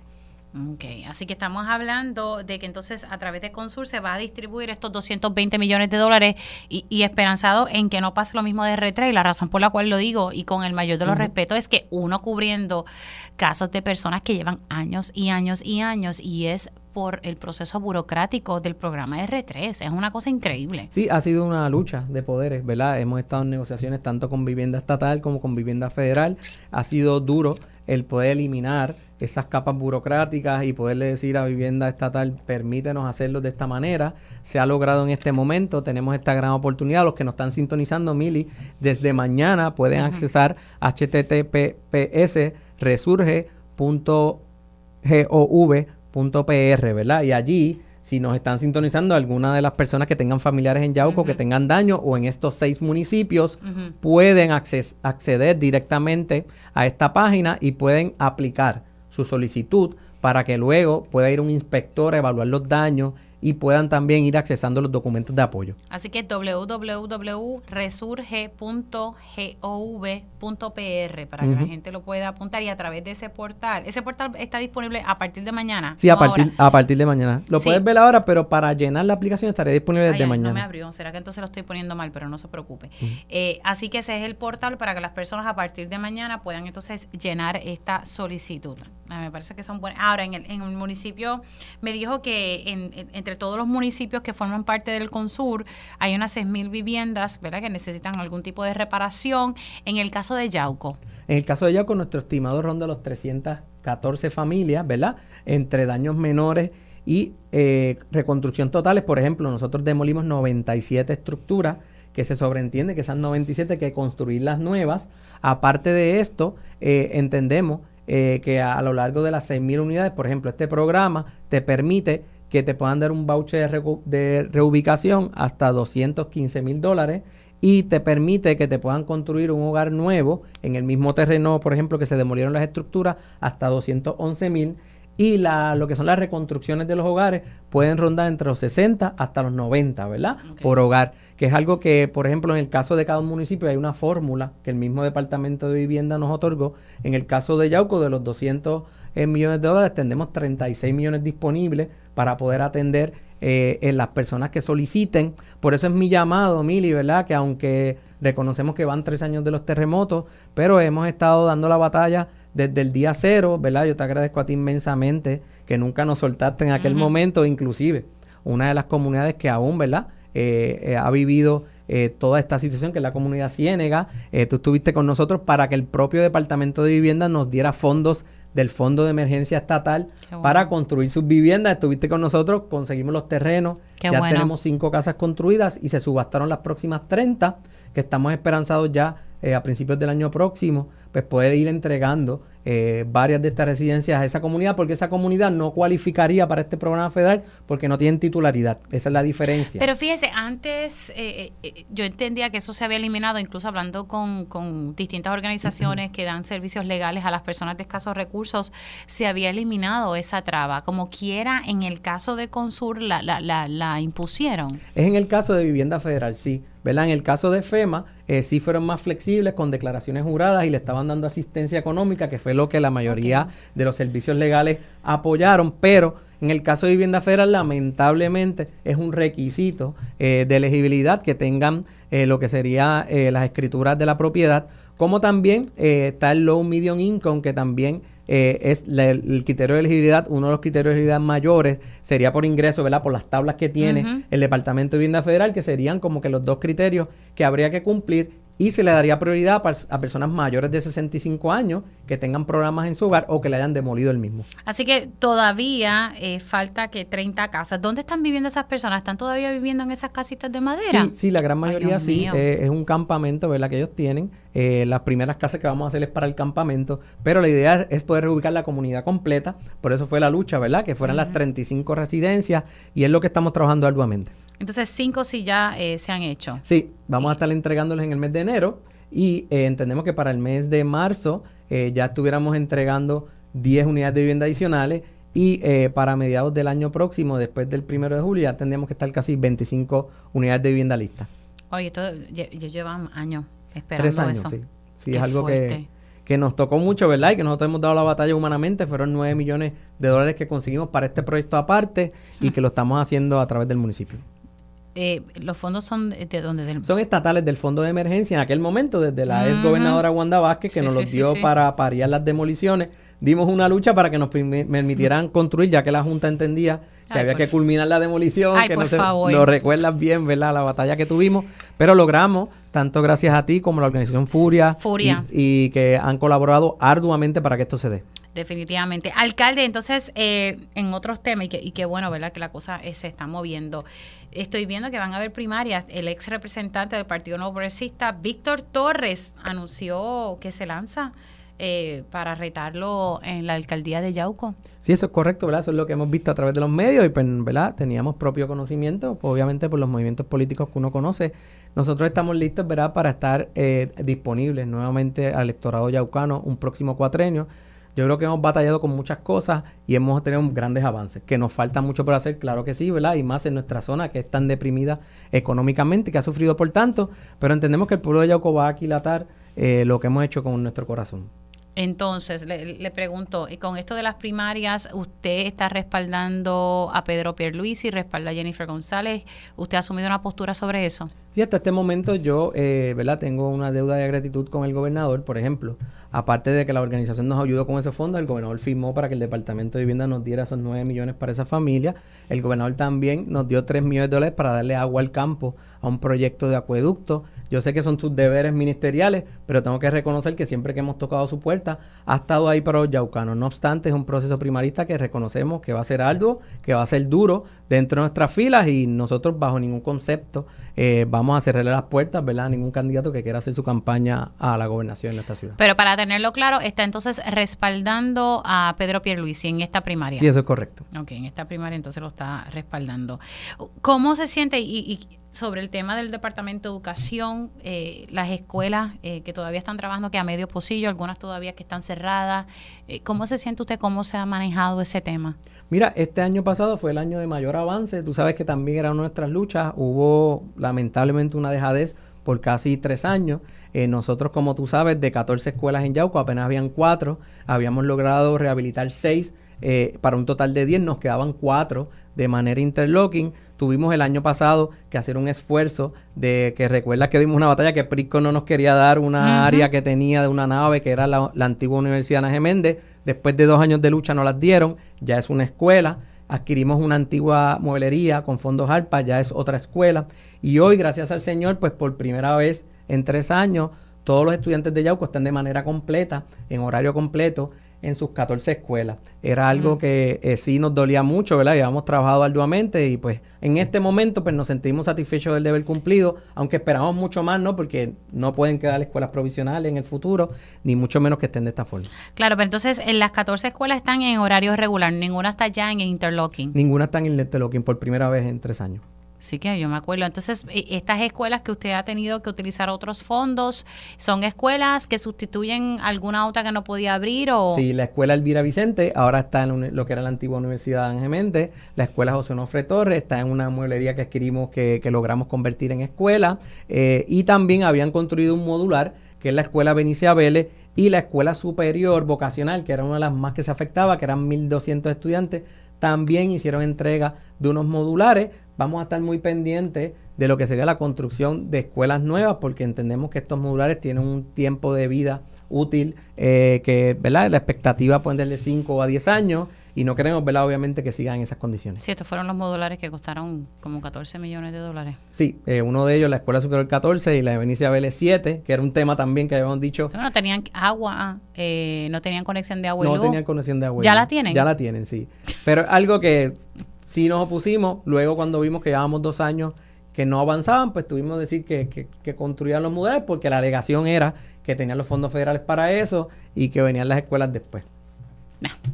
[SPEAKER 1] Ok, así que estamos hablando de que entonces a través de Consur se va a distribuir estos 220 millones de dólares y, esperanzado en que no pase lo mismo de R3 y la razón por la cual lo digo y con el mayor de los respetos es que uno cubriendo casos de personas que llevan años y años y años y es por el proceso burocrático del programa R3. Es una cosa increíble.
[SPEAKER 4] Sí, ha sido una lucha de poderes, ¿verdad? Hemos estado en negociaciones tanto con vivienda estatal como con vivienda federal. Ha sido duro el poder eliminar esas capas burocráticas y poderle decir a vivienda estatal, permítenos hacerlo de esta manera. Se ha logrado en este momento, tenemos esta gran oportunidad. Los que nos están sintonizando, Mili, desde mañana pueden accesar https resurge.gov.pr, ¿verdad? Y allí si nos están sintonizando alguna de las personas que tengan familiares en Yauco, que tengan daño o en estos seis municipios, pueden acceder directamente a esta página y pueden aplicar su solicitud para que luego pueda ir un inspector a evaluar los daños y puedan también ir accesando los documentos de apoyo.
[SPEAKER 1] Así que www.resurge.gov.pr para que la gente lo pueda apuntar y a través de ese portal. Ese portal está disponible a partir de mañana.
[SPEAKER 4] Sí, a, partir, a partir de mañana. Lo puedes ver ahora, pero para llenar la aplicación estaré disponible desde mañana. No
[SPEAKER 1] me abrió. ¿Será que entonces lo estoy poniendo mal? Pero no se preocupe. Eh, así que ese es el portal para que las personas a partir de mañana puedan entonces llenar esta solicitud. Ah, me parece que son buenas. Ahora, en el, en el municipio me dijo que entre todos los municipios que forman parte del CONSUR hay unas 6.000 viviendas, ¿verdad?, que necesitan algún tipo de reparación. En el caso de Yauco.
[SPEAKER 4] En el caso de Yauco, nuestro estimado ronda los 314 familias, ¿verdad?, entre daños menores y eh, reconstrucción totales. Por ejemplo, nosotros demolimos 97 estructuras que se sobreentiende que esas 97 que construir las nuevas. Aparte de esto, eh, entendemos eh, que a, lo largo de las 6.000 unidades, por ejemplo, este programa te permite que te puedan dar un voucher de, reubicación hasta 215 mil dólares y te permite que te puedan construir un hogar nuevo en el mismo terreno, por ejemplo, que se demolieron las estructuras, hasta 211 mil. Y la, lo que son las reconstrucciones de los hogares pueden rondar entre los 60 hasta los 90, ¿verdad? Por hogar, que es algo que, por ejemplo, en el caso de cada municipio hay una fórmula que el mismo Departamento de Vivienda nos otorgó. En el caso de Yauco, de los 200 eh, millones de dólares, tendremos 36 millones disponibles para poder atender eh, en las personas que soliciten. Por eso es mi llamado, Mili, ¿verdad? Que aunque reconocemos que van tres años de los terremotos, pero hemos estado dando la batalla desde el día cero, ¿verdad? Yo te agradezco a ti inmensamente que nunca nos soltaste en aquel momento, inclusive una de las comunidades que aún, ¿verdad? Eh, eh, ha vivido toda esta situación, que es la comunidad ciénega. tú estuviste con nosotros para que el propio Departamento de Vivienda nos diera fondos del Fondo de Emergencia Estatal para construir sus viviendas. Estuviste con nosotros, conseguimos los terrenos, ya tenemos cinco casas construidas y se subastaron las próximas 30, que estamos esperanzados ya eh, a principios del año próximo, pues puede ir entregando eh, varias de estas residencias a esa comunidad, porque esa comunidad no cualificaría para este programa federal porque no tienen titularidad. Esa es la diferencia.
[SPEAKER 1] Pero fíjese, antes eh, eh, yo entendía que eso se había eliminado, incluso hablando con, con distintas organizaciones que dan servicios legales a las personas de escasos recursos, se había eliminado esa traba. Como quiera, en el caso de Consur la, la, la, la impusieron.
[SPEAKER 4] Es en el caso de vivienda federal, sí. ¿Verdad? En el caso de FEMA, eh, sí fueron más flexibles con declaraciones juradas y le estaban dando asistencia económica, que fue lo que la mayoría de los servicios legales apoyaron, pero en el caso de vivienda federal, lamentablemente, es un requisito eh, de elegibilidad que tengan eh, lo que sería las escrituras de la propiedad, como también está el low medium income, que también eh, es el criterio de elegibilidad, uno de los criterios de elegibilidad mayores sería por ingreso, ¿verdad? Por las tablas que tiene el Departamento de Vivienda Federal, que serían como que los dos criterios que habría que cumplir y se le daría prioridad a, personas mayores de 65 años que tengan programas en su hogar o que le hayan demolido el mismo.
[SPEAKER 1] Así que todavía eh, falta que 30 casas. ¿Dónde están viviendo esas personas? ¿Están todavía viviendo en esas casitas de madera?
[SPEAKER 4] Sí, sí la gran mayoría sí. Eh, es un campamento, ¿verdad? Que ellos tienen. Eh, las primeras casas que vamos a hacer es para el campamento, pero la idea es poder reubicar la comunidad completa. Por eso fue la lucha, ¿verdad? Que fueran las 35 residencias y es lo que estamos trabajando arduamente.
[SPEAKER 1] Entonces, cinco sí ya eh, se han hecho.
[SPEAKER 4] Sí, vamos a estar entregándoles en el mes de enero y eh, entendemos que para el mes de marzo eh, ya estuviéramos entregando 10 unidades de vivienda adicionales y para mediados del año próximo, después del primero de julio, ya tendríamos que estar casi 25 unidades de vivienda listas.
[SPEAKER 1] Oye, esto ya llevan años esperando Tres años,
[SPEAKER 4] sí. Sí, es algo que, que nos tocó mucho, ¿verdad? Y que nosotros hemos dado la batalla humanamente. Fueron 9 millones de dólares que conseguimos para este proyecto aparte y que lo estamos haciendo a través del municipio.
[SPEAKER 1] Eh, ¿Los fondos son de dónde?
[SPEAKER 4] Son estatales del Fondo de Emergencia en aquel momento, desde la ex gobernadora Wanda Vázquez, que nos los dio para pariar las demoliciones. Dimos una lucha para que nos permitieran construir, ya que la Junta entendía que había que culminar la demolición, que no se, lo recuerdas bien, ¿verdad? La batalla que tuvimos, pero logramos, tanto gracias a ti como a la organización Furia,
[SPEAKER 1] Furia.
[SPEAKER 4] Y, que han colaborado arduamente para que esto se dé.
[SPEAKER 1] Definitivamente. Alcalde, entonces, eh, en otros temas, y que, y que bueno, ¿verdad? Que la cosa eh, se está moviendo estoy viendo que van a haber primarias. El ex representante del Partido Nuevo Progresista, Víctor Torres, anunció que se lanza eh, para retarlo en la alcaldía de Yauco.
[SPEAKER 4] Sí, eso es correcto, ¿verdad? Eso es lo que hemos visto a través de los medios y, pues, ¿verdad? Teníamos propio conocimiento, pues, obviamente por los movimientos políticos que uno conoce. Nosotros estamos listos, ¿verdad?, para estar eh, disponibles nuevamente al electorado yaucano un próximo cuatrenio. Yo creo que hemos batallado con muchas cosas y hemos tenido grandes avances. Que nos falta mucho por hacer, claro que sí, ¿verdad? Y más en nuestra zona que es tan deprimida económicamente, que ha sufrido por tanto, pero entendemos que el pueblo de Yauco va a aquilatar eh, lo que hemos hecho con nuestro corazón.
[SPEAKER 1] Entonces, le, pregunto, con esto de las primarias, ¿usted está respaldando a Pedro Pierluisi, respalda a Jennifer González? ¿Usted ha asumido una postura sobre eso?
[SPEAKER 4] Sí, hasta este momento yo, eh, ¿verdad? Tengo una deuda de gratitud con el gobernador, por ejemplo. Aparte de que la organización nos ayudó con ese fondo, el gobernador firmó para que el Departamento de Vivienda nos diera esos 9 millones para esa familia. El gobernador también nos dio 3 millones de dólares para darle agua al campo a un proyecto de acueducto. Yo sé que son tus deberes ministeriales, pero tengo que reconocer que siempre que hemos tocado su puerta, ha estado ahí para los yaucanos. No obstante, es un proceso primarista que reconocemos que va a ser arduo, que va a ser duro dentro de nuestras filas y nosotros bajo ningún concepto eh, vamos a cerrarle las puertas, ¿verdad? A ningún candidato que quiera hacer su campaña a la gobernación en esta ciudad.
[SPEAKER 1] Pero para tenerlo claro, está entonces respaldando a Pedro Pierluisi en esta primaria.
[SPEAKER 4] Sí, eso es correcto.
[SPEAKER 1] Ok, en esta primaria entonces lo está respaldando. ¿Cómo se siente y, sobre el tema del Departamento de Educación, eh, las escuelas eh, que todavía están trabajando que a medio pocillo, algunas todavía que están cerradas, eh, ¿cómo se siente usted, cómo se ha manejado ese tema?
[SPEAKER 4] Mira, este año pasado fue el año de mayor avance, tú sabes que también era una de nuestras luchas, hubo lamentablemente una dejadez por casi tres años. Eh, nosotros, como tú sabes, de 14 escuelas en Yauco, apenas habían cuatro. Habíamos logrado rehabilitar seis eh, para un total de 10. Nos quedaban cuatro de manera interlocking. Tuvimos el año pasado que hacer un esfuerzo de que recuerda que dimos una batalla que Prisco no nos quería dar una área que tenía de una nave que era la, antigua Universidad Ana Geméndez. Después de dos años de lucha no las dieron. Ya es una escuela adquirimos una antigua mueblería con fondos ARPA, ya es otra escuela. Y hoy, gracias al Señor, pues por primera vez en tres años, todos los estudiantes de Yauco están de manera completa, en horario completo, en sus 14 escuelas. Era algo que eh, sí nos dolía mucho, ¿verdad? Habíamos trabajado arduamente y pues en este momento pues nos sentimos satisfechos del deber cumplido, aunque esperamos mucho más, ¿no? Porque no pueden quedar escuelas provisionales en el futuro, ni mucho menos que estén de esta forma.
[SPEAKER 1] Claro, pero entonces en las 14 escuelas están en horario regular, ninguna está ya en interlocking.
[SPEAKER 4] Ninguna está en interlocking por primera vez en tres años.
[SPEAKER 1] Sí que yo me acuerdo. Entonces, e, estas escuelas que usted ha tenido que utilizar otros fondos, ¿son escuelas que sustituyen alguna otra que no podía abrir? O?
[SPEAKER 4] Sí, la escuela Elvira Vicente ahora está en lo que era la antigua Universidad de Angemente. La escuela José Nofre Torres está en una mueblería que adquirimos que, logramos convertir en escuela. Eh, y también habían construido un modular que es la escuela Benicia Vélez y la escuela superior vocacional, que era una de las más que se afectaba, que eran 1.200 estudiantes también hicieron entrega de unos modulares. Vamos a estar muy pendientes de lo que sería la construcción de escuelas nuevas, porque entendemos que estos modulares tienen un tiempo de vida útil, eh, que ¿verdad? la expectativa puede ser de 5 a 10 años y no queremos, ¿verdad? obviamente, que sigan en esas condiciones.
[SPEAKER 1] Sí, estos fueron los modulares que costaron como 14 millones de dólares.
[SPEAKER 4] Sí, eh, uno de ellos, la Escuela Superior 14 y la de Benicia Vélez 7, que era un tema también que habíamos dicho.
[SPEAKER 1] No, tenían agua, eh, no tenían conexión de agua
[SPEAKER 4] y No tenían conexión de agua.
[SPEAKER 1] ¿Ya la tienen?
[SPEAKER 4] Ya la tienen, sí. Pero algo que sí nos opusimos, luego cuando vimos que llevábamos dos años que no avanzaban, pues tuvimos que decir que, que, construían los modulares porque la alegación era que tenían los fondos federales para eso y que venían las escuelas después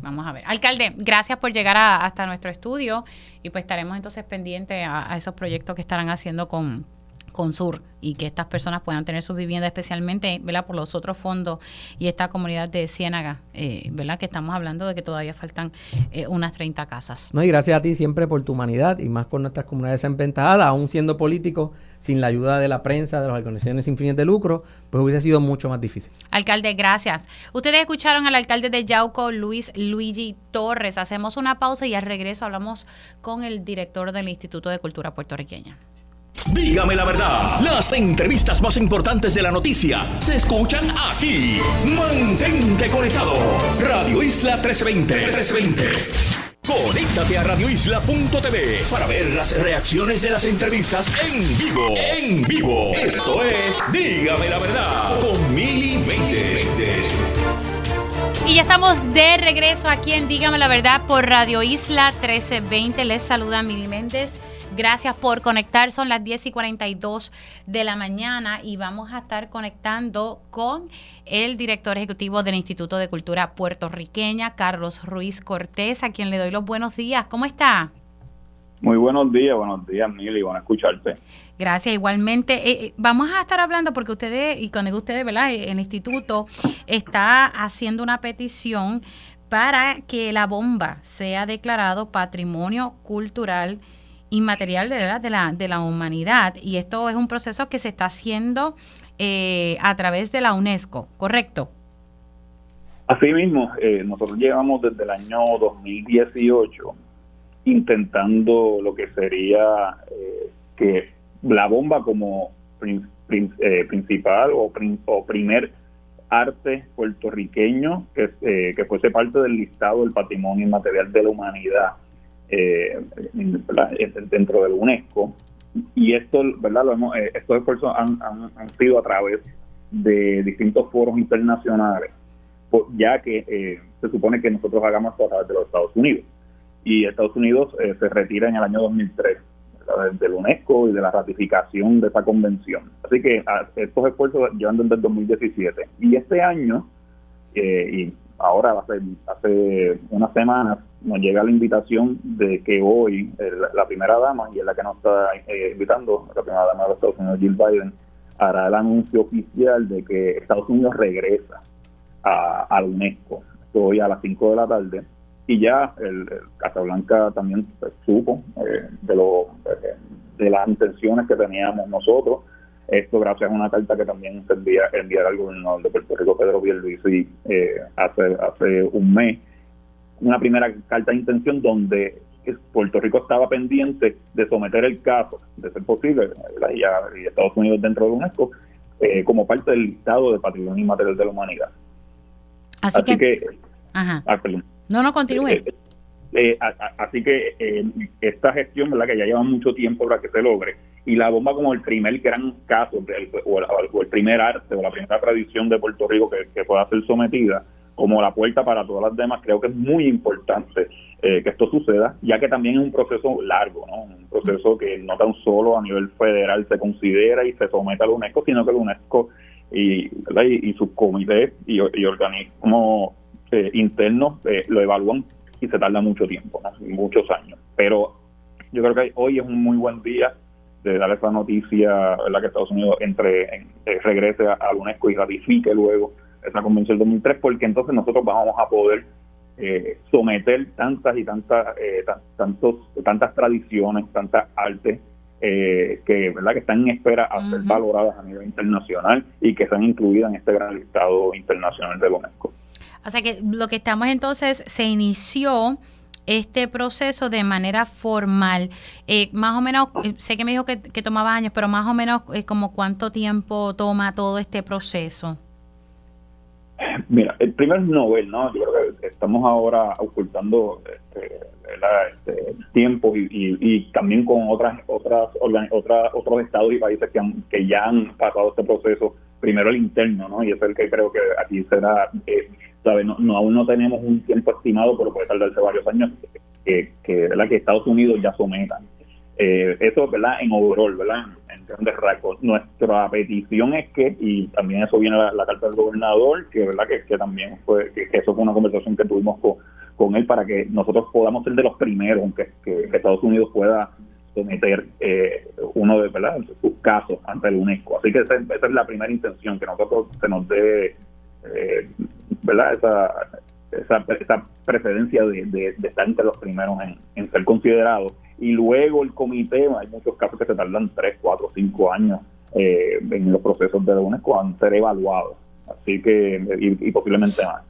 [SPEAKER 1] vamos a ver. Alcalde, gracias por llegar hasta nuestro estudio y pues estaremos entonces pendientes a, esos proyectos que estarán haciendo con, con Sur y que estas personas puedan tener sus viviendas, especialmente ¿verdad? por los otros fondos y esta comunidad de Ciénaga, eh, ¿verdad? que estamos hablando de que todavía faltan eh, unas 30 casas.
[SPEAKER 4] No, y gracias a ti siempre por tu humanidad y más con nuestras comunidades desventajadas, aún siendo político, sin la ayuda de la prensa, de las organizaciones sin fines de lucro, pues hubiese sido mucho más difícil.
[SPEAKER 1] Alcalde, gracias. Ustedes escucharon al alcalde de Yauco, Luis Luigi Torres. Hacemos una pausa y al regreso hablamos con el director del Instituto de Cultura Puertorriqueña.
[SPEAKER 3] Dígame la verdad, las entrevistas más importantes de la noticia se escuchan aquí. Mantente conectado. Radio Isla 1320. 1320. Conéctate a radioisla.tv para ver las reacciones de las entrevistas en vivo. En vivo. Esto es Dígame la verdad con Mili 2020.
[SPEAKER 1] Y ya estamos de regreso aquí en Dígame la verdad por Radio Isla 1320. Les saluda Mili Méndez Gracias por conectar. Son las 10 y 42 de la mañana y vamos a estar conectando con el director ejecutivo del Instituto de Cultura Puertorriqueña, Carlos Ruiz Cortés, a quien le doy los buenos días. ¿Cómo está?
[SPEAKER 5] Muy buenos días, buenos días, Mili, bueno escucharte.
[SPEAKER 1] Gracias, igualmente. Eh, eh, vamos a estar hablando porque ustedes, y cuando ustedes, ¿verdad? El instituto está haciendo una petición para que la bomba sea declarado patrimonio cultural inmaterial de de la, de la humanidad. Y esto es un proceso que se está haciendo eh, a través de la UNESCO, ¿correcto?
[SPEAKER 5] Así mismo, eh, nosotros llevamos desde el año 2018 intentando lo que sería eh, que la bomba como principal o, o primer arte puertorriqueño que, que fuese parte del listado del patrimonio inmaterial de la humanidad eh, dentro del UNESCO. Y esto, ¿verdad? Lo hemos, eh, estos esfuerzos han, sido a través de distintos foros internacionales, ya que eh, se supone que nosotros hagamos esto a través de los Estados Unidos. Y Estados Unidos eh, se retira en el año 2003 del UNESCO y de la ratificación de esa convención. Así que ah, estos esfuerzos llevan desde el 2017. Y este año, y ahora hace, unas semanas, nos llega la invitación de que hoy eh, la, primera dama, y es la que nos está eh, invitando, la primera dama de los Estados Unidos, Jill Biden, hará el anuncio oficial de que Estados Unidos regresa a, a UNESCO, hoy a las 5 de la tarde, y ya el, Casablanca también pues, supo eh, de, lo, de las intenciones que teníamos nosotros, esto gracias a una carta que también se envía, enviar al gobernador de Puerto Rico, Pedro Pierluisi, eh, hace, hace un mes, una primera carta de intención donde Puerto Rico estaba pendiente de someter el caso, de ser posible, y, Estados Unidos dentro de UNESCO, eh, como parte del listado de patrimonio inmaterial de la humanidad.
[SPEAKER 1] Así, que, ajá. Ah, no, no, continúe. Eh,
[SPEAKER 5] eh, así que esta gestión, ¿verdad? que ya lleva mucho tiempo para que se logre, y la bomba como el primer gran caso, o, el, primer arte, o la primera tradición de Puerto Rico que, que pueda ser sometida, como la puerta para todas las demás, creo que es muy importante eh, que esto suceda, ya que también es un proceso largo, ¿no? un proceso que no tan solo a nivel federal se considera y se somete a la UNESCO, sino que la UNESCO y, y, sus comités y, organismos eh, internos eh, lo evalúan y se tarda mucho tiempo, muchos años. Pero yo creo que hoy es un muy buen día de dar esa noticia, la que Estados Unidos entre en, regrese a, la UNESCO y ratifique luego esa convención del 2003, porque entonces nosotros vamos a poder eh, someter tantas y tantas eh, tantos, tantas tradiciones, tantas artes eh, que verdad que están en espera a ser valoradas a nivel internacional y que sean incluidas en este gran listado internacional de la UNESCO.
[SPEAKER 1] O sea que lo que estamos entonces se inició este proceso de manera formal. más o menos, sé que me dijo que, tomaba años, pero más o menos como cuánto tiempo toma todo este proceso.
[SPEAKER 5] Mira, el primer Nobel, ¿no? Estamos ahora ocultando este, este tiempo y, también con otras otras otras otros estados y países que, que ya han pasado este proceso. Primero el interno, ¿no? Y es el que creo que aquí será, eh, ¿sabes? No, no, aún no tenemos un tiempo estimado, pero puede tardarse varios años que, que, ¿verdad? que Estados Unidos ya sometan. Eh, eso, ¿verdad? En overall, ¿verdad? de Nuestra petición es que, y también eso viene la, la carta del gobernador, que verdad que, también fue, que, eso fue una conversación que tuvimos con, con él para que nosotros podamos ser de los primeros que, que, Estados Unidos pueda someter eh, uno de ¿verdad? sus casos ante el UNESCO. Así que esa, es la primera intención, que nosotros se nos dé eh, ¿verdad? Esa, esa, esa precedencia de, de, estar entre los primeros en, en ser considerados y luego el comité, hay muchos casos que se tardan 3, 4, 5 años eh, en los procesos de la UNESCO en ser evaluados, así que, y, posiblemente más.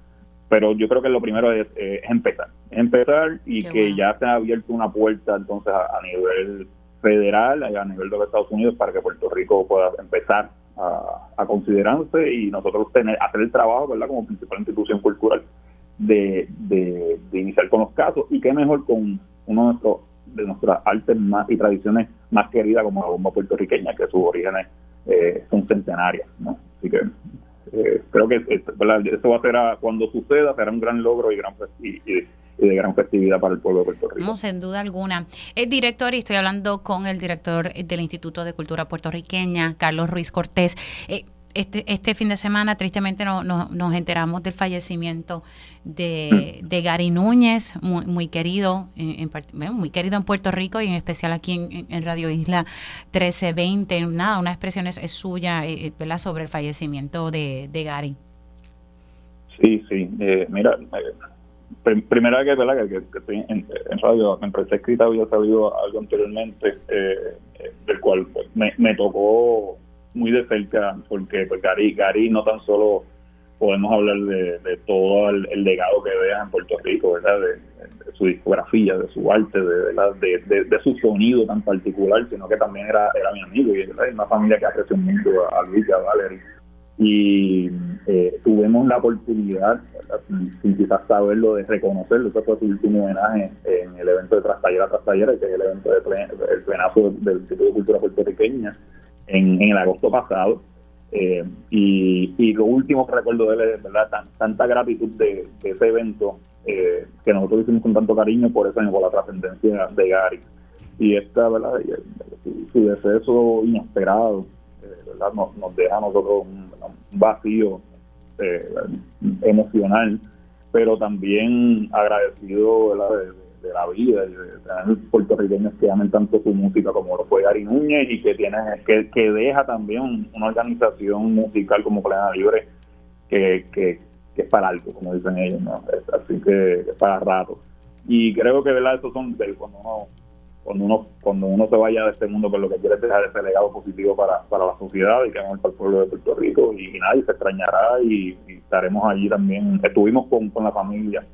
[SPEAKER 5] Pero yo creo que lo primero es, eh, empezar, empezar y que ya se ha abierto una puerta entonces a, nivel federal, a nivel de los Estados Unidos, para que Puerto Rico pueda empezar a, considerarse y nosotros tener hacer el trabajo, ¿verdad?, como principal institución cultural de, de, iniciar con los casos y qué mejor con uno de nuestros de nuestras artes más y tradiciones más queridas como la bomba puertorriqueña, que sus orígenes eh, son centenarias. ¿no? Así que eh, creo que eso va a ser, cuando suceda, será un gran logro y, gran, y, de gran festividad para el pueblo de Puerto Rico.
[SPEAKER 1] No, sin duda alguna. El director, y estoy hablando con el director del Instituto de Cultura Puertorriqueña, Carlos Ruiz Cortés. Eh, este, este fin de semana, tristemente, no, nos enteramos del fallecimiento de, de Gary Núñez, muy, muy querido, en, muy querido en Puerto Rico y en especial aquí en, Radio Isla 1320. Nada, una expresión es, suya eh, eh sobre el fallecimiento de, de Gary.
[SPEAKER 5] Sí, sí. Eh, mira, eh, primera vez que, que, que, estoy en, radio, en prensa escrita había sabido algo anteriormente, del cual pues, me, me tocó muy de cerca, porque pues, Gary, Gary no tan solo podemos hablar de, todo el, legado que vea en Puerto Rico, ¿verdad? De, su discografía, de su arte, de, de, su sonido tan particular, sino que también era, era mi amigo y es una familia que aprecio mucho a, Luis y Valerie. Y eh, tuvimos la oportunidad, sin, quizás saberlo, de reconocerlo. Ese fue su último homenaje en el evento de Trastallera Trastallera, que es el evento de el plenazo del Instituto de Cultura Puertorriqueña en, el agosto pasado. Eh, y, lo último que recuerdo de él es verdad tanta gratitud de, ese evento eh, que nosotros hicimos con tanto cariño por eso por la trascendencia de Gary y esta verdad su, deceso inesperado verdad nos, deja a nosotros un, vacío emocional pero también agradecido de la vida y de tener puertorriqueños que amen tanto su música como lo fue Gary Núñez y que tiene que, que deja también una organización musical como Plena Libre que, que, es para algo, como dicen ellos, así que es para rato. Y creo que verdad esos son cuando uno cuando uno cuando uno se vaya de este mundo pues lo que quiere es dejar ese legado positivo para, para la sociedad y que para el pueblo de Puerto Rico y, nadie se extrañará y, estaremos allí también estuvimos con, con la familia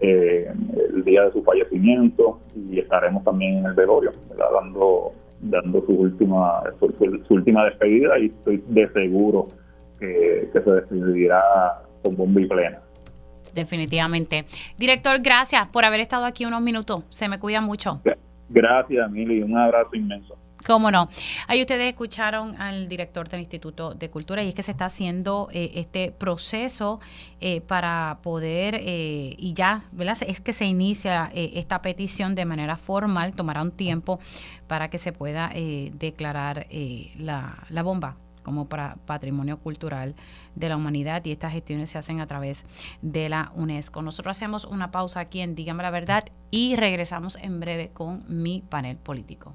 [SPEAKER 5] eh, el día de su fallecimiento y estaremos también en el velorio, dando dando su última su, última despedida y estoy de seguro que, se despedirá con bomba y plena.
[SPEAKER 1] Definitivamente. Director, gracias por haber estado aquí unos minutos. Se me cuida mucho.
[SPEAKER 5] Gracias, Mili. Un abrazo inmenso.
[SPEAKER 1] Cómo no. Ahí ustedes escucharon al director del Instituto de Cultura y es que se está haciendo eh, este proceso eh, para poder, eh, y ya, ¿verdad? Es que se inicia esta petición de manera formal, tomará un tiempo para que se pueda declarar la, la bomba como para patrimonio cultural de la humanidad y estas gestiones se hacen a través de la UNESCO. Nosotros hacemos una pausa aquí en Dígame la Verdad y regresamos en breve con mi panel político.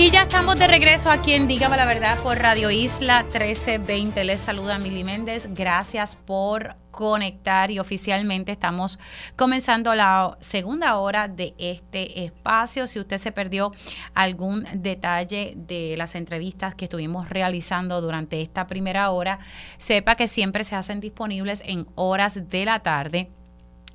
[SPEAKER 1] Y ya estamos de regreso aquí en Dígame la Verdad por Radio Isla 1320. Les saluda Mili Méndez. Gracias por conectar y oficialmente estamos comenzando la segunda hora de este espacio. Si usted se perdió algún detalle de las entrevistas que estuvimos realizando durante esta primera hora, sepa que siempre se hacen disponibles en horas de la tarde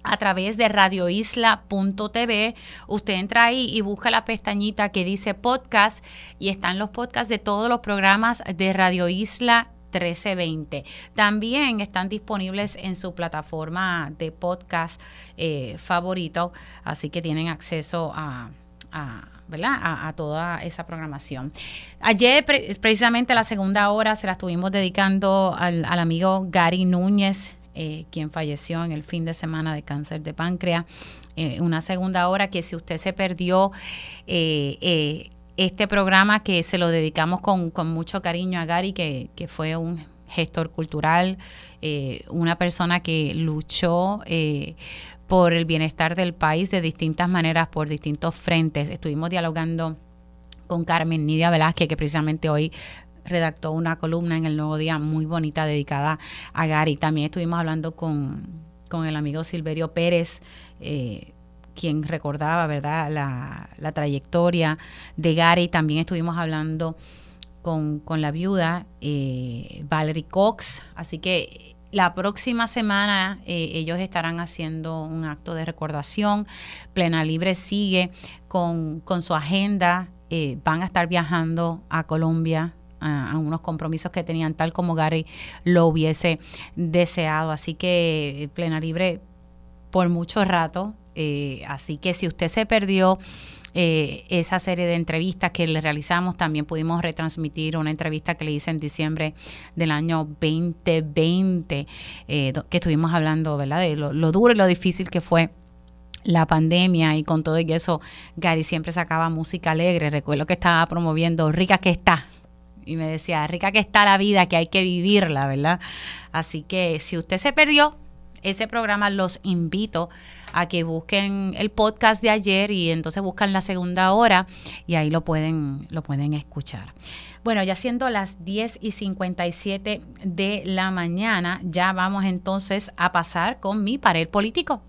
[SPEAKER 1] a través de radioisla.tv. Usted entra ahí y busca la pestañita que dice podcast y están los podcasts de todos los programas de Radio Isla 1320. También están disponibles en su plataforma de podcast eh, favorito, así que tienen acceso a, ¿verdad? A, toda esa programación. Ayer, precisamente la segunda hora, se la estuvimos dedicando al, al amigo Gary Núñez, eh, quien falleció en el fin de semana de cáncer de páncreas. Eh, una segunda hora que si usted se perdió eh, este programa que se lo dedicamos con, mucho cariño a Gary, que, fue un gestor cultural, una persona que luchó por el bienestar del país de distintas maneras, por distintos frentes. Estuvimos dialogando con Carmen Nidia Velázquez, que precisamente hoy redactó una columna en el Nuevo Día muy bonita dedicada a Gary. También estuvimos hablando con, con el amigo Silverio Pérez, eh, quien recordaba, ¿verdad?, la, la, trayectoria de Gary. También estuvimos hablando con, con la viuda, eh, Valerie Cox. Así que la próxima semana eh, ellos estarán haciendo un acto de recordación. Plena Libre sigue con, con su agenda. van a estar viajando a Colombia a, unos compromisos que tenían, tal como Gary lo hubiese deseado. Así que Plena Libre por mucho rato. Eh, así que si usted se perdió eh, esa serie de entrevistas que le realizamos. También pudimos retransmitir una entrevista que le hice en diciembre del año 2020, eh, que estuvimos hablando, ¿verdad?, de lo, duro y lo difícil que fue la pandemia y con todo y eso, Gary siempre sacaba música alegre. Recuerdo que estaba promoviendo Rica que está. Y me decía, rica que está la vida, que hay que vivirla, ¿verdad? Así que si usted se perdió ese programa, los invito a que busquen el podcast de ayer y entonces buscan la segunda hora y ahí lo pueden, lo pueden escuchar. Bueno, ya siendo las 10 y 57 de la mañana, ya vamos entonces a pasar con mi pared político.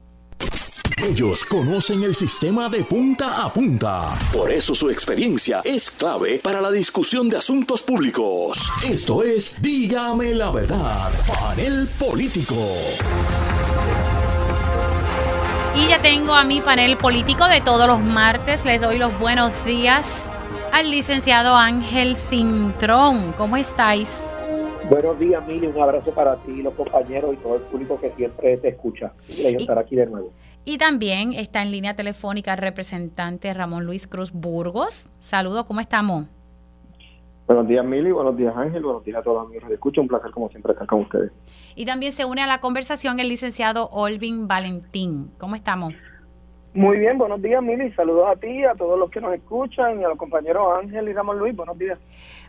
[SPEAKER 3] Ellos conocen el sistema de punta a punta. Por eso su experiencia es clave para la discusión de asuntos públicos. Esto es Dígame la verdad, panel político.
[SPEAKER 1] Y ya tengo a mi panel político de todos los martes. Les doy los buenos días al licenciado Ángel Cintrón. ¿Cómo estáis?
[SPEAKER 6] Buenos días, Mili. Un abrazo para ti, los compañeros y todo el público que siempre te escucha. Y estar aquí de nuevo.
[SPEAKER 1] Y también está en línea telefónica el representante Ramón Luis Cruz Burgos. Saludos, ¿cómo estamos?
[SPEAKER 6] Buenos días, Mili. Buenos días, Ángel. Buenos días a todos los amigos de escucha. Un placer, como siempre, estar con ustedes.
[SPEAKER 1] Y también se une a la conversación el licenciado Olvin Valentín. ¿Cómo estamos?
[SPEAKER 7] Muy bien, buenos días, Mili. Saludos a ti, a todos los que nos escuchan y a los compañeros Ángel y Ramón Luis. Buenos días.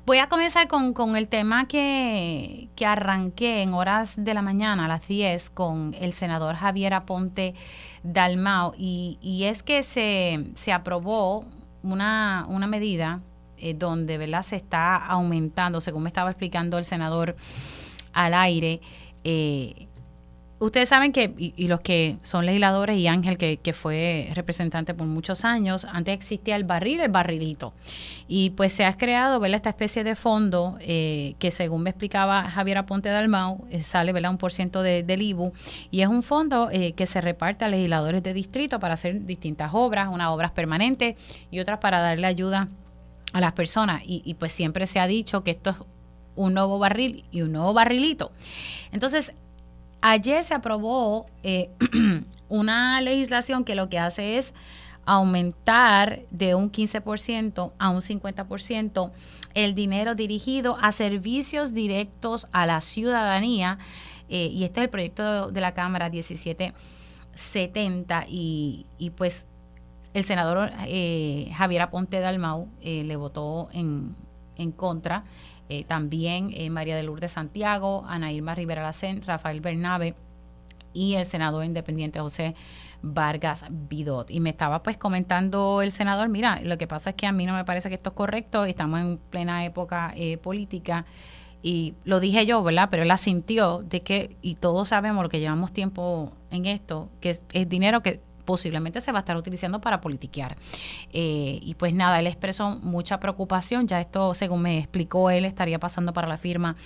[SPEAKER 1] Voy a comenzar con, con el tema que, que arranqué en horas de la mañana, a las 10, con el senador Javier Aponte Dalmao. Y, y es que se, se aprobó una, una medida eh, donde ¿verdad? se está aumentando, según me estaba explicando el senador al aire. Eh, ustedes saben que, y, los que son legisladores, y Ángel, que, fue representante por muchos años, antes existía el barril, el barrilito. Y pues se ha creado ¿verdad? esta especie de fondo eh, que, según me explicaba Javier Aponte Dalmau, sale ¿verdad? un por ciento de, del IBU. Y es un fondo que se reparte a legisladores de distrito para hacer distintas obras, unas obras permanentes y otras para darle ayuda a las personas. Y, pues siempre se ha dicho que esto es un nuevo barril y un nuevo barrilito. Entonces, ayer se aprobó eh, [clears throat] una legislación que lo que hace es aumentar de un 15% a un 50% el dinero dirigido a servicios directos a la ciudadanía. Eh, y este es el proyecto de la Cámara 1770 y, y pues el senador eh, Javier Aponte Dalmau eh, le votó en, contra. Eh, también María de Lourdes Santiago, Ana Irma Rivera Lacen, Rafael Bernabe y el senador independiente José Vargas Vidot. Y me estaba pues comentando el senador, mira, lo que pasa es que a mí no me parece que esto es correcto, estamos en plena época política y lo dije yo, ¿verdad? Pero él asintió de que, y todos sabemos lo que llevamos tiempo en esto, que es dinero que posiblemente se va a estar utilizando para politiquear. Eh, y pues nada, él expresó mucha preocupación, ya esto, según me explicó él, estaría pasando para la firma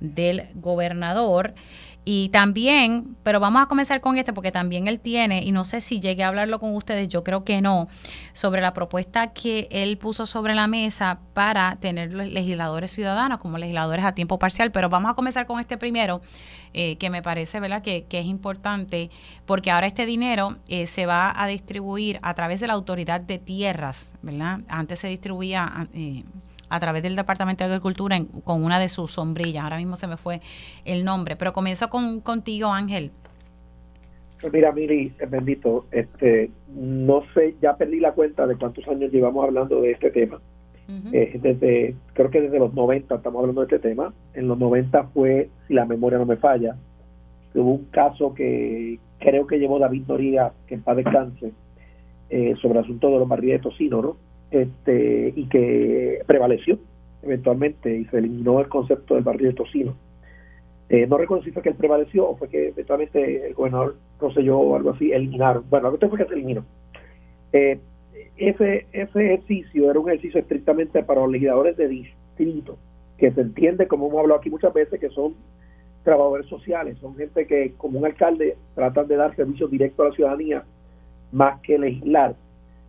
[SPEAKER 1] del gobernador. Y también, pero vamos a comenzar con este porque también él tiene, y no sé si llegué a hablarlo con ustedes, yo creo que no, sobre la propuesta que él puso sobre la mesa para tener legisladores ciudadanos como legisladores a tiempo parcial. Pero vamos a comenzar con este primero, eh, que me parece ¿verdad? Que, que, es importante, porque ahora este dinero eh, se va a distribuir a través de la autoridad de tierras, ¿verdad? Antes se distribuía... Eh, a través del Departamento de Agricultura con una de sus sombrillas. Ahora mismo se me fue el nombre, pero comienzo con, contigo, Ángel.
[SPEAKER 6] Pues mira, Miri, bendito, este, no sé, ya perdí la cuenta de cuántos años llevamos hablando de este tema. Eh, desde, creo que desde los 90 estamos hablando de este tema. En los 90 fue, si la memoria no me falla, hubo un caso que creo que llevó David Noriega, que en paz descanse, eh, sobre el asunto de los barriles de tocino, ¿no? Este, y que prevaleció eventualmente y se eliminó el concepto del barril de tocino. Eh, no recuerdo si fue que él prevaleció o fue que eventualmente el gobernador Rosselló o algo así eliminaron. Bueno, que fue que se eliminó. Eh, ese, ese ejercicio era un ejercicio estrictamente para los legisladores de distrito, que se entiende, como hemos hablado aquí muchas veces, que son trabajadores sociales, son gente que como un alcalde tratan de dar servicios directos a la ciudadanía más que legislar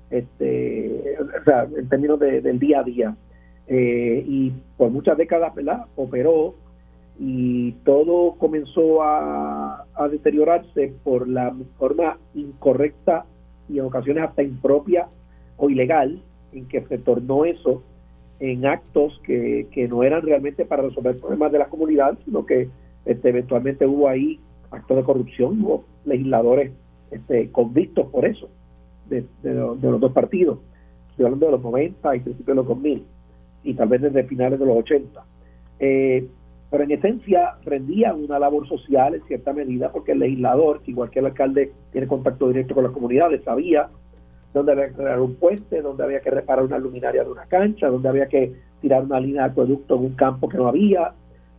[SPEAKER 6] este, o sea, en términos del día a día. eh, y por muchas décadas ¿verdad? operó y todo comenzó a, a, deteriorarse por la forma incorrecta y en ocasiones hasta impropia o ilegal en que se tornó eso en actos que, que no eran realmente para resolver problemas de la comunidad, sino que este, eventualmente hubo ahí actos de corrupción, hubo legisladores este, convictos por eso, de, de, los dos partidos. Estoy hablando de los 90 y principios de los 2000, y tal vez desde finales de los 80. Eh, pero en esencia rendían una labor social en cierta medida, porque el legislador, igual que el alcalde, tiene contacto directo con las comunidades, sabía dónde había que crear un puente, dónde había que reparar una luminaria de una cancha, dónde había que tirar una línea de acueducto en un campo que no había,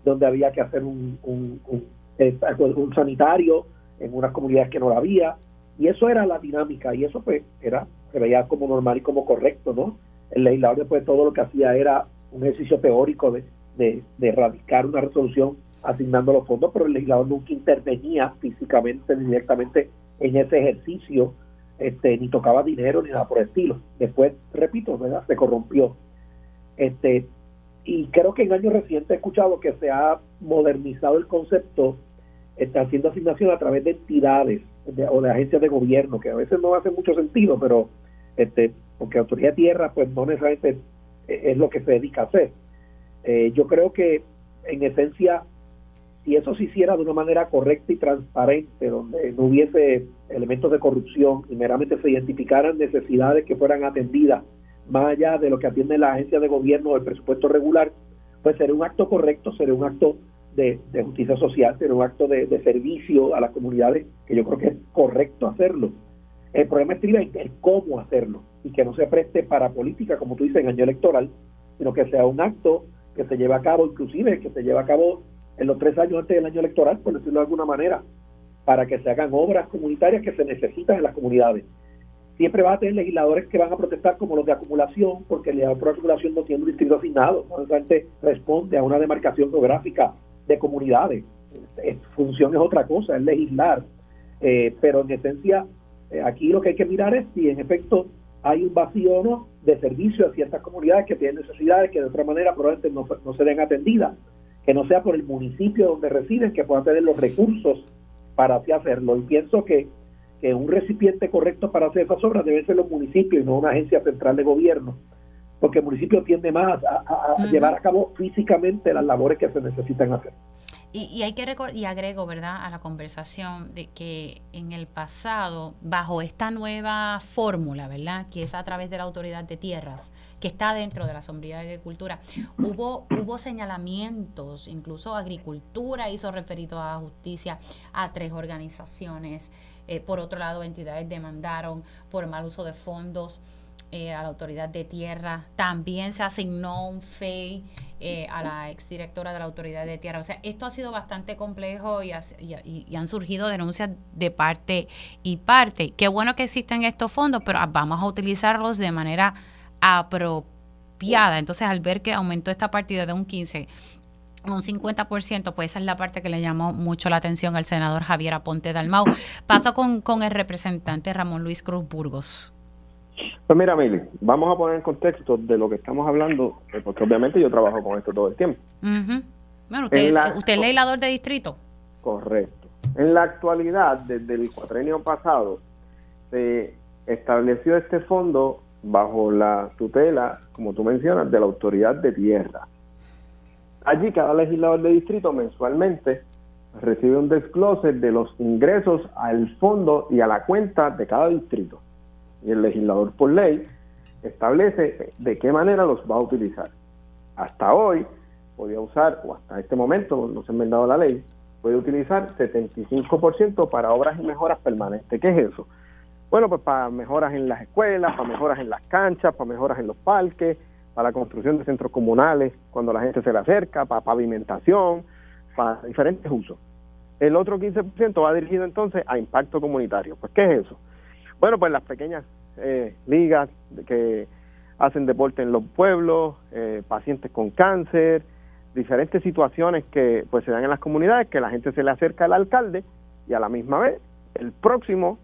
[SPEAKER 6] donde había que hacer un, un, un, eh, un sanitario en unas comunidades que no la había. Y eso era la dinámica y eso pues era, se veía como normal y como correcto, ¿no? El legislador después todo lo que hacía era un ejercicio teórico de, de, erradicar una resolución asignando los fondos, pero el legislador nunca intervenía físicamente ni directamente en ese ejercicio, este, ni tocaba dinero ni nada por el estilo. Después, repito, ¿verdad? se corrompió. Este, y creo que en años recientes he escuchado que se ha modernizado el concepto, está haciendo asignación a través de entidades o de agencias de gobierno, que a veces no hace mucho sentido, pero este, porque autoridad de tierra, pues no necesariamente es lo que se dedica a hacer. Eh, yo creo que en esencia, si eso se hiciera de una manera correcta y transparente, donde no hubiese elementos de corrupción y meramente se identificaran necesidades que fueran atendidas más allá de lo que atiende la agencia de gobierno del presupuesto regular, pues sería un acto correcto, sería un acto de, justicia social, sería un acto de, servicio a las comunidades, que yo creo que es correcto hacerlo. El problema es el cómo hacerlo y que no se preste para política, como tú dices, en año electoral, sino que sea un acto que se lleve a cabo, inclusive que se lleve a cabo en los tres años antes del año electoral, por decirlo de alguna manera, para que se hagan obras comunitarias que se necesitan en las comunidades siempre va a tener legisladores que van a protestar como los de acumulación, porque el legislador por acumulación no tiene un distrito asignado, no responde a una demarcación geográfica de comunidades. función es otra cosa, es legislar. Eh, pero en esencia, eh, aquí lo que hay que mirar es si en efecto hay un vacío o no de servicio a ciertas comunidades que tienen necesidades que de otra manera probablemente no, no se den atendidas, que no sea por el municipio donde residen que puedan tener los recursos para así hacerlo. Y pienso que que un recipiente correcto para hacer esas obras debe ser los municipios y no una agencia central de gobierno, porque el municipio tiende más a, llevar a cabo físicamente las labores que se necesitan hacer.
[SPEAKER 1] Y, hay que y agrego, ¿verdad?, a la conversación de que en el pasado, bajo esta nueva fórmula, ¿verdad?, que es a través de la autoridad de tierras, que está dentro de la sombría de agricultura, hubo, hubo señalamientos, incluso agricultura hizo referido a justicia a tres organizaciones. Eh, por otro lado, entidades demandaron por mal uso de fondos eh, a la autoridad de tierra. También se asignó un FEI eh, a la exdirectora de la autoridad de tierra. O sea, esto ha sido bastante complejo y, y, han surgido denuncias de parte y parte. Qué bueno que existen estos fondos, pero vamos a utilizarlos de manera apropiada. Entonces, al ver que aumentó esta partida de un 15 un 50%, pues esa es la parte que le llamó mucho la atención al senador Javier Aponte Dalmau. Paso con, con el representante Ramón Luis Cruz Burgos.
[SPEAKER 8] Pues mira, Mili, vamos a poner en contexto de lo que estamos hablando, eh, porque obviamente yo trabajo con esto todo el tiempo.
[SPEAKER 1] Bueno, usted, es, usted es legislador de distrito.
[SPEAKER 8] Correcto. En la actualidad, desde el cuatrenio pasado, se estableció este fondo bajo la tutela, como tú mencionas, de la autoridad de tierra. Allí cada legislador de distrito mensualmente recibe un desglose de los ingresos al fondo y a la cuenta de cada distrito. Y el legislador por ley establece de qué manera los va a utilizar. Hasta hoy podía usar, o hasta este momento, no se ha enmendado la ley, puede utilizar 75% para obras y mejoras permanentes. ¿Qué es eso? Bueno, pues para mejoras en las escuelas, para mejoras en las canchas, para mejoras en los parques, para la construcción de centros comunales cuando la gente se le acerca, para pavimentación, para diferentes usos. El otro 15% va dirigido entonces a impacto comunitario. Pues, ¿qué es eso? Bueno, pues las pequeñas eh, ligas que hacen deporte en los pueblos, eh, pacientes con cáncer, diferentes situaciones que pues se dan en las comunidades, que la gente se le acerca al alcalde y a la misma vez el próximo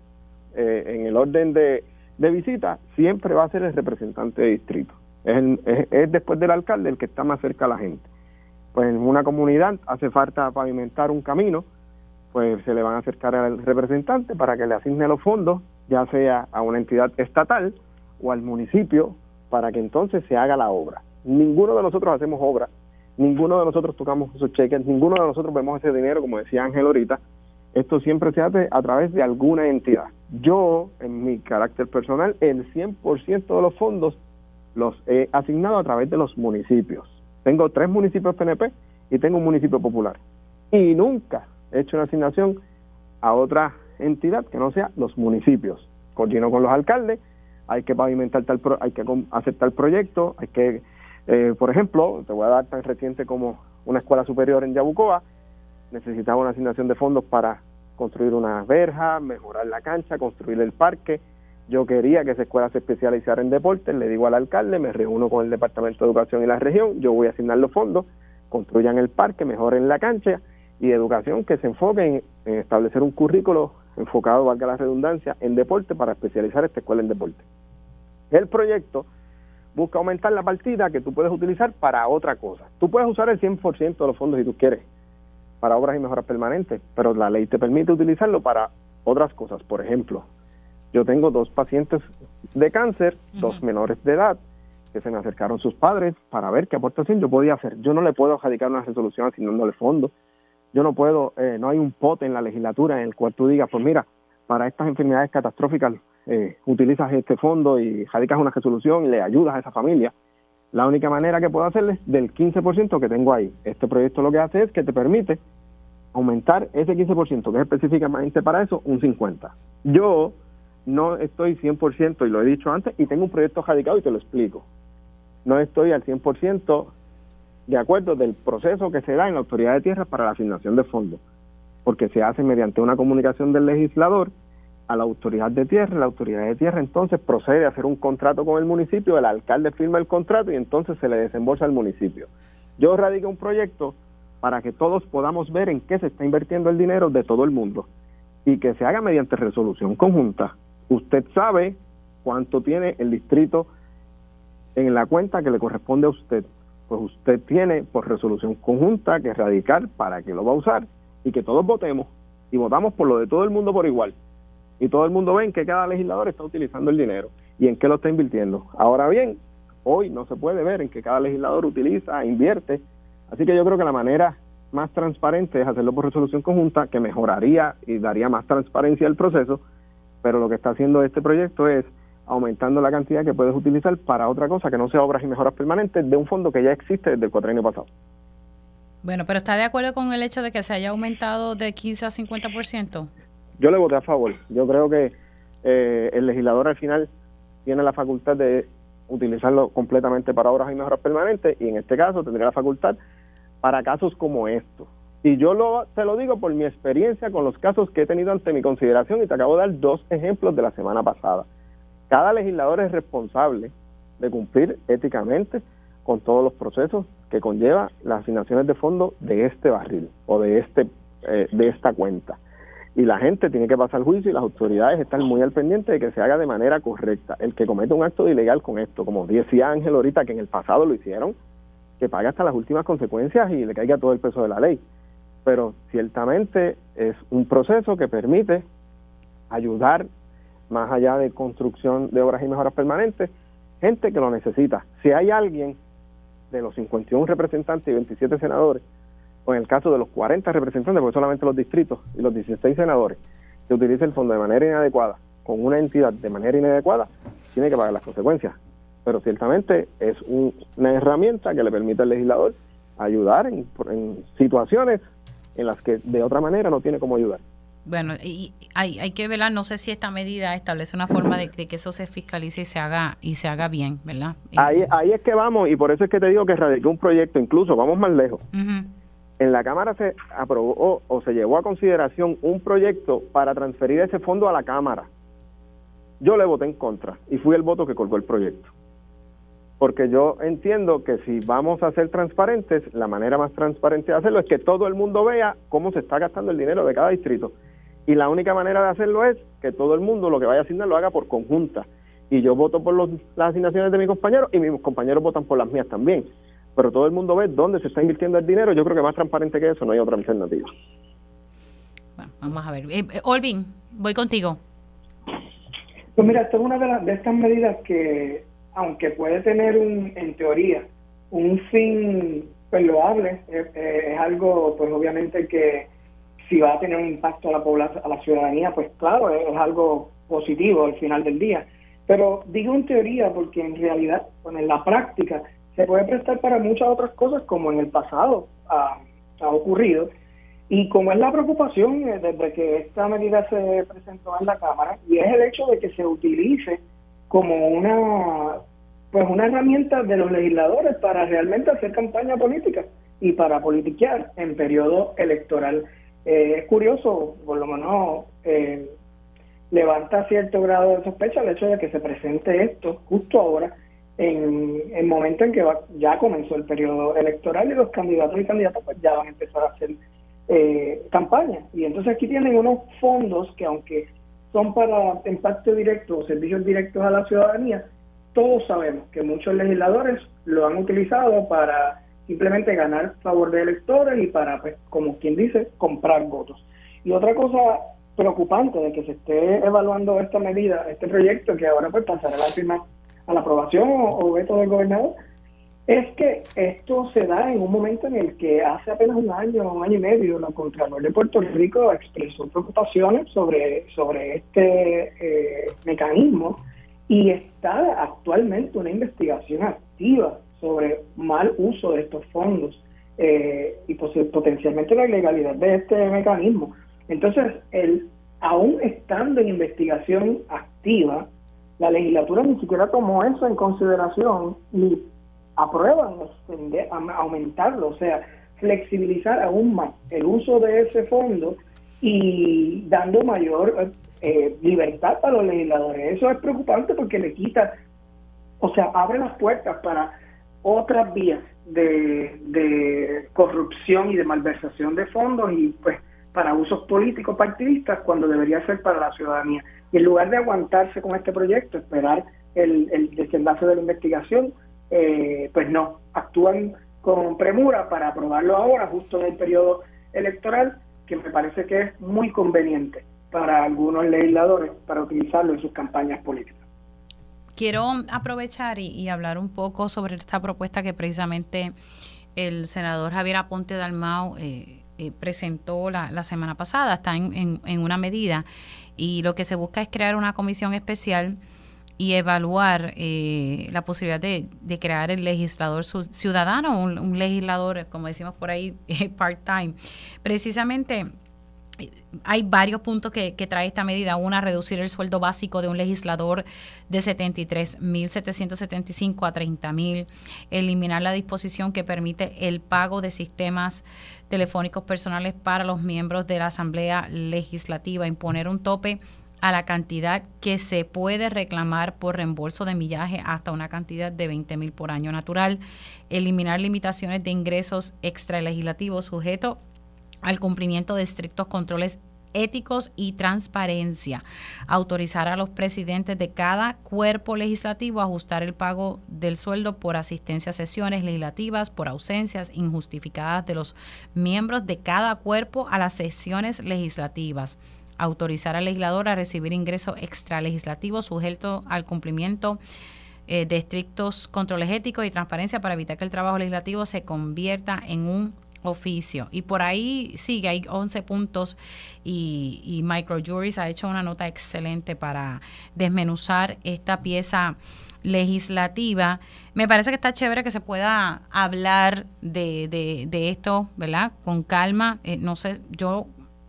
[SPEAKER 8] eh, en el orden de, de visita siempre va a ser el representante de distrito. Es, es, después del alcalde el que está más cerca a la gente. Pues en una comunidad hace falta pavimentar un camino, pues se le van a acercar al representante para que le asigne los fondos, ya sea a una entidad estatal o al municipio, para que entonces se haga la obra. Ninguno de nosotros hacemos obra, ninguno de nosotros tocamos esos cheques, ninguno de nosotros vemos ese dinero, como decía Ángel ahorita, esto siempre se hace a través de alguna entidad. Yo, en mi carácter personal, el 100% de los fondos los he asignado a través de los municipios. Tengo tres municipios PNP y tengo un municipio popular. Y nunca he hecho una asignación a otra entidad que no sea los municipios. Coordino con los alcaldes, hay que pavimentar tal, hay que aceptar el proyecto, hay que, eh, por ejemplo, te voy a dar tan reciente como una escuela superior en Yabucoa, necesitaba una asignación de fondos para construir una verja, mejorar la cancha, construir el parque. Yo quería que esa escuela se especializara en deportes, le digo al alcalde, me reúno con el Departamento de Educación y la región, yo voy a asignar los fondos, construyan el parque, mejoren la cancha y educación que se enfoque en, establecer un currículo enfocado, valga la redundancia, en deporte para especializar esta escuela en deporte. El proyecto busca aumentar la partida que tú puedes utilizar para otra cosa. Tú puedes usar el 100% de los fondos si tú quieres, para obras y mejoras permanentes, pero la ley te permite utilizarlo para otras cosas. Por ejemplo, yo tengo dos pacientes de cáncer, dos menores de edad, que se me acercaron sus padres para ver qué aportación yo podía hacer. Yo no le puedo radicar una resolución asignándole fondos. Yo no puedo, eh, no hay un pote en la legislatura en el cual tú digas, pues mira, para estas enfermedades catastróficas eh, utilizas este fondo y radicas una resolución y le ayudas a esa familia. La única manera que puedo hacerles del 15% que tengo ahí. Este proyecto lo que hace es que te permite aumentar ese 15%, que es específicamente para eso, un 50%. Yo no estoy 100%, y lo he dicho antes, y tengo un proyecto radicado y te lo explico. No estoy al 100% de acuerdo del proceso que se da en la Autoridad de Tierras para la asignación de fondos, porque se hace mediante una comunicación del legislador a la autoridad de tierra, la autoridad de tierra entonces procede a hacer un contrato con el municipio, el alcalde firma el contrato y entonces se le desembolsa al municipio. Yo radico un proyecto para que todos podamos ver en qué se está invirtiendo el dinero de todo el mundo y que se haga mediante resolución conjunta. Usted sabe cuánto tiene el distrito en la cuenta que le corresponde a usted. Pues usted tiene por resolución conjunta que radicar para que lo va a usar y que todos votemos y votamos por lo de todo el mundo por igual y todo el mundo ve en que cada legislador está utilizando el dinero y en qué lo está invirtiendo. Ahora bien, hoy no se puede ver en que cada legislador utiliza, invierte, así que yo creo que la manera más transparente es hacerlo por resolución conjunta, que mejoraría y daría más transparencia al proceso, pero lo que está haciendo este proyecto es aumentando la cantidad que puedes utilizar para otra cosa que no sea obras y mejoras permanentes de un fondo que ya existe desde el cuatrienio pasado.
[SPEAKER 1] Bueno, pero ¿está de acuerdo con el hecho de que se haya aumentado de 15 a 50%?
[SPEAKER 8] yo le voté a favor. Yo creo que eh, el legislador al final tiene la facultad de utilizarlo completamente para obras y mejoras permanentes y en este caso tendría la facultad para casos como estos. Y yo lo, te lo digo por mi experiencia con los casos que he tenido ante mi consideración y te acabo de dar dos ejemplos de la semana pasada. Cada legislador es responsable de cumplir éticamente con todos los procesos que conlleva las asignaciones de fondos de este barril o de este eh, de esta cuenta y la gente tiene que pasar juicio y las autoridades están muy al pendiente de que se haga de manera correcta. El que comete un acto ilegal con esto, como decía Ángel ahorita, que en el pasado lo hicieron, que pague hasta las últimas consecuencias y le caiga todo el peso de la ley. Pero ciertamente es un proceso que permite ayudar más allá de construcción de obras y mejoras permanentes, gente que lo necesita. Si hay alguien de los 51 representantes y 27 senadores o en el caso de los 40 representantes, porque solamente los distritos y los 16 senadores, que utilice el fondo de manera inadecuada, con una entidad de manera inadecuada, tiene que pagar las consecuencias. Pero ciertamente es una herramienta que le permite al legislador ayudar en, situaciones en las que de otra manera no tiene cómo ayudar.
[SPEAKER 1] Bueno, y hay, hay que velar, no sé si esta medida establece una forma de, que eso se fiscalice y se haga y se haga bien, ¿verdad?
[SPEAKER 8] Ahí, ahí es que vamos, y por eso es que te digo que radiqué un proyecto, incluso vamos más lejos en la Cámara se aprobó o se llevó a consideración un proyecto para transferir ese fondo a la Cámara. Yo le voté en contra y fui el voto que colgó el proyecto. Porque yo entiendo que si vamos a ser transparentes, la manera más transparente de hacerlo es que todo el mundo vea cómo se está gastando el dinero de cada distrito. Y la única manera de hacerlo es que todo el mundo lo que vaya a asignar lo haga por conjunta y yo voto por las asignaciones de mis compañeros y mis compañeros votan por las mías también. Pero todo el mundo ve dónde se está invirtiendo el dinero. Yo creo que más transparente que eso no hay otra alternativa.
[SPEAKER 1] Bueno, vamos a ver. Eh, eh, Olvin, voy contigo.
[SPEAKER 7] Pues mira, esta es una de, de estas medidas que, aunque puede tener un, en teoría un fin pues loable, es algo pues obviamente que si va a tener un impacto a la población, a la ciudadanía, pues claro, es, algo positivo al final del día. Pero digo en teoría porque en realidad, bueno, en la práctica, se puede prestar para muchas otras cosas como en el pasado ha, ocurrido. Y como es la preocupación eh, desde que esta medida se presentó en la Cámara, y es el hecho de que se utilice como una pues una herramienta de los legisladores para realmente hacer campaña política y para politiquear en periodo electoral. Eh, es curioso, por lo menos eh, levanta cierto grado de sospecha el hecho de que se presente esto justo ahora, en el momento en que ya comenzó el periodo electoral y los candidatos y candidatas pues ya van a empezar a hacer eh, campaña. Y entonces aquí tienen unos fondos que aunque son para impacto directo o servicios directos a la ciudadanía, todos sabemos que muchos legisladores lo han utilizado para simplemente ganar favor de electores y para, pues, como quien dice, comprar votos. Y otra cosa preocupante de que se esté evaluando esta medida, este proyecto que ahora pues pasará la firma, a la aprobación o, veto del gobernador, es que esto se da en un momento en el que hace apenas un año, un año y medio, la Contralor de Puerto Rico expresó preocupaciones sobre, sobre este eh, mecanismo y está actualmente una investigación activa sobre mal uso de estos fondos eh, y potencialmente la ilegalidad de este mecanismo. Entonces, el, aún estando en investigación activa, la legislatura ni siquiera tomó eso en consideración y aprueban aumentarlo, o sea, flexibilizar aún más el uso de ese fondo y dando mayor eh, libertad para los legisladores. Eso es preocupante porque le quita, o sea, abre las puertas para otras vías de, corrupción y de malversación de fondos y pues para usos políticos partidistas cuando debería ser para la ciudadanía. Y en lugar de aguantarse con este proyecto, esperar el, el desenlace de la investigación, eh, pues no, actúan con premura para aprobarlo ahora, justo en el periodo electoral, que me parece que es muy conveniente para algunos legisladores para utilizarlo en sus campañas políticas.
[SPEAKER 1] Quiero aprovechar y, hablar un poco sobre esta propuesta que precisamente el senador Javier Aponte Dalmau eh, eh, presentó la, semana pasada, está en, una medida y lo que se busca es crear una comisión especial y evaluar eh, la posibilidad de, crear el legislador ciudadano, un, un legislador, como decimos por ahí, [laughs] part-time. Precisamente hay varios puntos que, trae esta medida. Una, reducir el sueldo básico de un legislador de 73.775 a 30.000. Eliminar la disposición que permite el pago de sistemas telefónicos personales para los miembros de la Asamblea Legislativa. Imponer un tope a la cantidad que se puede reclamar por reembolso de millaje hasta una cantidad de 20 mil por año natural, eliminar limitaciones de ingresos extralegislativos sujetos al cumplimiento de estrictos controles éticos y transparencia. Autorizar a los presidentes de cada cuerpo legislativo a ajustar el pago del sueldo por asistencia a sesiones legislativas, por ausencias injustificadas de los miembros de cada cuerpo a las sesiones legislativas. Autorizar al legislador a recibir ingresos extralegislativos sujeto al cumplimiento eh, de estrictos controles éticos y transparencia para evitar que el trabajo legislativo se convierta en un oficio. Y por ahí sigue, hay 11 puntos y, y Microjuries ha hecho una nota excelente para desmenuzar esta pieza legislativa. Me parece que está chévere que se pueda hablar de, de, de esto, ¿verdad? Con calma. Eh, no sé, yo,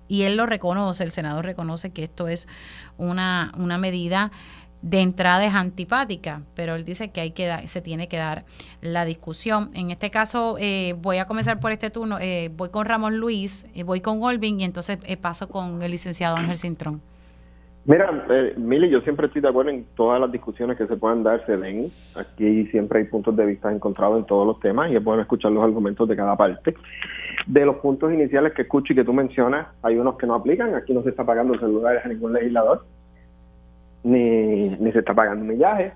[SPEAKER 1] y él lo reconoce, el senador reconoce que esto es una, una medida de entrada es antipática, pero él dice que hay que se tiene que dar la discusión. En este caso, eh, voy a comenzar por este turno, eh, voy con Ramón Luis, eh, voy con Olvin y entonces paso con el licenciado Ángel Cintrón.
[SPEAKER 8] Mira, Mili, yo siempre estoy de acuerdo en todas las discusiones que se puedan dar, se den. Aquí siempre hay puntos de vista encontrados en todos los temas y es bueno escuchar los argumentos de cada parte. De los puntos iniciales que escucho y que tú mencionas, hay unos que no aplican. Aquí no se está pagando celulares a ningún legislador ni, ni se está pagando millaje.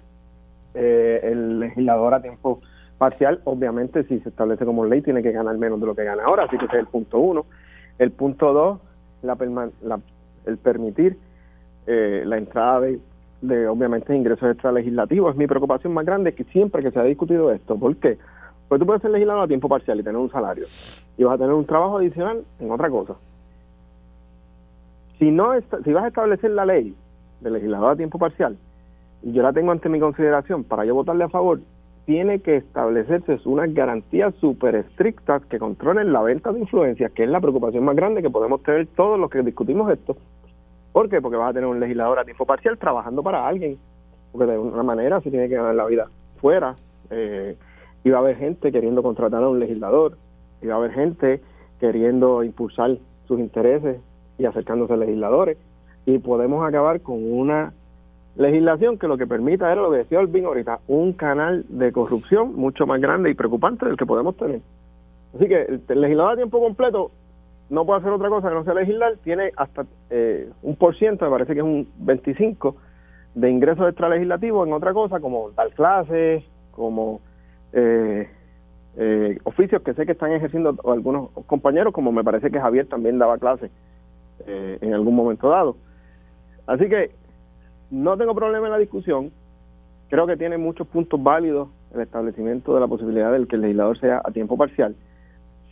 [SPEAKER 8] Eh, el legislador a tiempo parcial, obviamente, si se establece como ley, tiene que ganar menos de lo que gana ahora, así que ese es el punto uno. El punto dos, la, el permitir eh, la entrada de, de, obviamente, ingresos extralegislativos. Es mi preocupación más grande que siempre que se ha discutido esto. ¿Por qué? Pues tú puedes ser legislador a tiempo parcial y tener un salario. Y vas a tener un trabajo adicional en otra cosa. Si, no si vas a establecer la ley de legislador a tiempo parcial, y yo la tengo ante mi consideración para yo votarle a favor, tiene que establecerse unas garantías súper estrictas que controlen la venta de influencias, que es la preocupación más grande que podemos tener todos los que discutimos esto. ¿Por qué? Porque vas a tener un legislador a tiempo parcial trabajando para alguien, porque de una manera se tiene que ganar la vida fuera. Eh, y va a haber gente queriendo contratar a un legislador, y va a haber gente queriendo impulsar sus intereses y acercándose a legisladores, y podemos acabar con una legislación que lo que permita era lo que decía Olvin ahorita, un canal de corrupción mucho más grande y preocupante del que podemos tener. Así que el, legislador a tiempo completo no puede hacer otra cosa que no sea legislar, tiene hasta eh, un por ciento, me parece que es un 25 de ingresos extralegislativos en otra cosa, como dar clases, como eh, eh, oficios que sé que están ejerciendo algunos compañeros, como me parece que Javier también daba clases en algún momento dado. Así que no tengo problema en la discusión. Creo que tiene muchos puntos válidos el establecimiento de la posibilidad de que el legislador sea a tiempo parcial,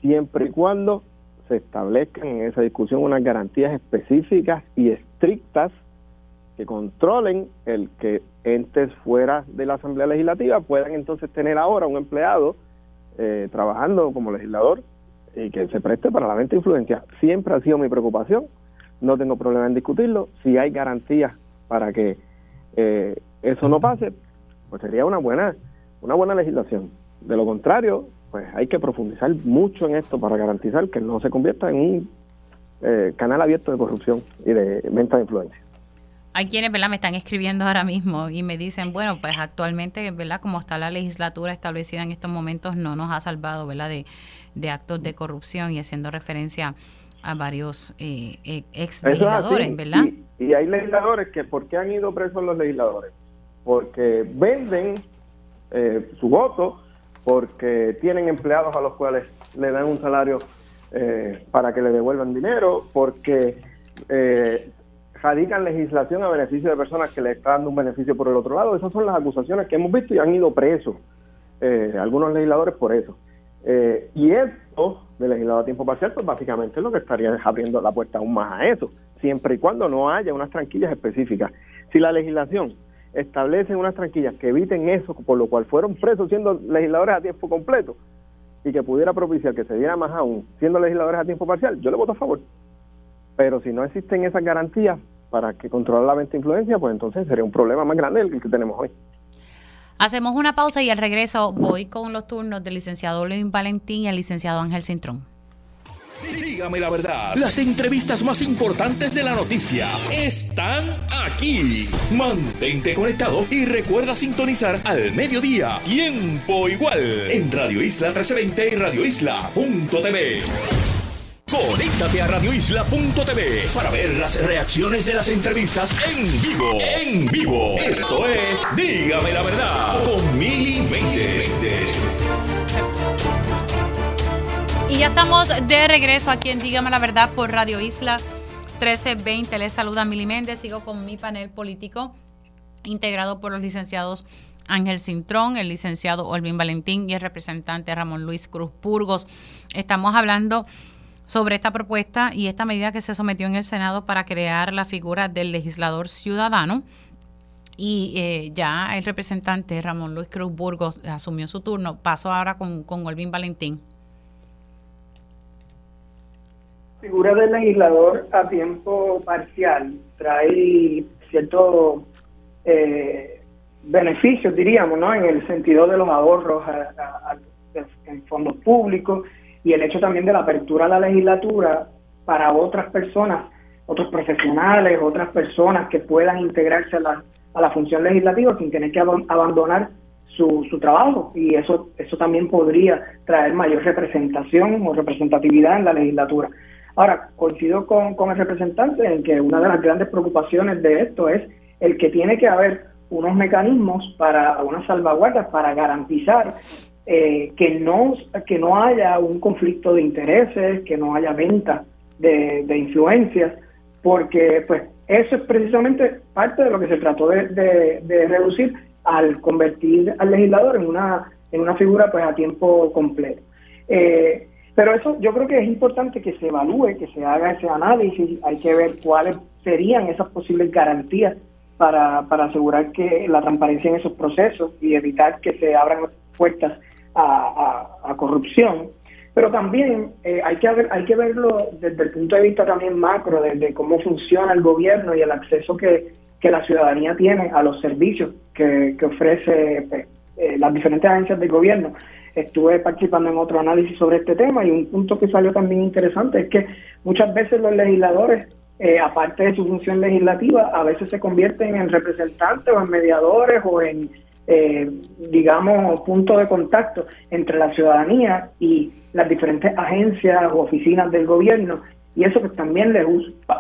[SPEAKER 8] siempre y cuando se establezcan en esa discusión unas garantías específicas y estrictas que controlen el que entes fuera de la Asamblea Legislativa puedan entonces tener ahora un empleado eh, trabajando como legislador y que se preste para la venta de influencia. Siempre ha sido mi preocupación, no tengo problema en discutirlo. Si hay garantías para que eh, eso no pase, pues sería una buena, una buena legislación. De lo contrario, pues hay que profundizar mucho en esto para garantizar que no se convierta en un eh, canal abierto de corrupción y de venta de influencia.
[SPEAKER 1] Hay quienes, ¿verdad? Me están escribiendo ahora mismo y me dicen, bueno, pues actualmente, ¿verdad? Como está la legislatura establecida en estos momentos, no nos ha salvado, ¿verdad? De, de actos de corrupción y haciendo referencia varios eh, eh ex legisladores, ¿verdad?
[SPEAKER 8] Y, hay legisladores que, ¿por qué han ido presos los legisladores? Porque venden eh, su voto, porque tienen empleados a los cuales le dan un salario eh, para que le devuelvan dinero, porque radican legislación a beneficio de personas que le están dando un beneficio por el otro lado. Esas son las acusaciones que hemos visto y han ido presos algunos legisladores por eso. y esto de legislador a tiempo parcial, pues básicamente lo que estaría abriendo la puerta aún más a eso, siempre y cuando no haya unas tranquillas específicas. Si la legislación establece unas tranquillas que eviten eso, por lo cual fueron presos siendo legisladores a tiempo completo, y que pudiera propiciar que se diera más aún siendo legisladores a tiempo parcial, yo le voto a favor. Pero si no existen esas garantías para que controlar la venta de influencia, pues entonces sería un problema más grande del que tenemos hoy.
[SPEAKER 1] Hacemos una pausa y al regreso voy con los turnos del licenciado Luis Valentín y el licenciado Ángel Cintrón.
[SPEAKER 3] Dígame la verdad, las entrevistas más importantes de la noticia están aquí. Mantente conectado y recuerda sintonizar al mediodía, tiempo igual, en Radio Isla 1320 y Radio Isla.tv. Conéctate a radioisla.tv para ver las reacciones de las entrevistas en vivo. En vivo. Esto es Dígame la verdad con Mili
[SPEAKER 1] Y ya estamos de regreso aquí en Dígame la verdad por Radio Isla 1320. Les saluda Mili Méndez. Sigo con mi panel político integrado por los licenciados Ángel Cintrón, el licenciado Olvin Valentín y el representante Ramón Luis Cruz Burgos. Estamos hablando sobre esta propuesta y esta medida que se sometió en el Senado para crear la figura del legislador ciudadano. Y eh, ya el representante Ramón Luis Cruz Burgos asumió su turno. Paso ahora con, con Olvin Valentín.
[SPEAKER 7] figura del legislador a tiempo parcial trae ciertos eh, beneficios, diríamos, ¿no? En el sentido de los ahorros en fondos públicos y el hecho también de la apertura a la legislatura para otras personas, otros profesionales, otras personas que puedan integrarse a la, a la función legislativa sin tener que abandonar su, su trabajo y eso, eso también podría traer mayor representación o representatividad en la legislatura. Ahora, coincido con, con el representante en que una de las grandes preocupaciones de esto es el que tiene que haber unos mecanismos para unas salvaguardas para garantizar eh, que no que no haya un conflicto de intereses, que no haya venta de, de influencias, porque pues eso es precisamente parte de lo que se trató de, reducir al convertir al legislador en una en una figura pues a tiempo completo. Eh, pero eso yo creo que es importante que se evalúe, que se haga ese análisis, hay que ver cuáles serían esas posibles garantías para, para asegurar que la transparencia en esos procesos y evitar que se abran puertas a, a, corrupción. Pero también eh, hay, que hay que verlo desde el punto de vista también macro, desde cómo funciona el gobierno y el acceso que, que la ciudadanía tiene a los servicios que, que ofrece pues, eh, las diferentes agencias del gobierno estuve participando en otro análisis sobre este tema y un punto que salió también interesante es que muchas veces los legisladores, eh, aparte de su función legislativa, a veces se convierten en representantes o en mediadores o en, eh, digamos, punto de contacto entre la ciudadanía y las diferentes agencias o oficinas del gobierno y eso pues también les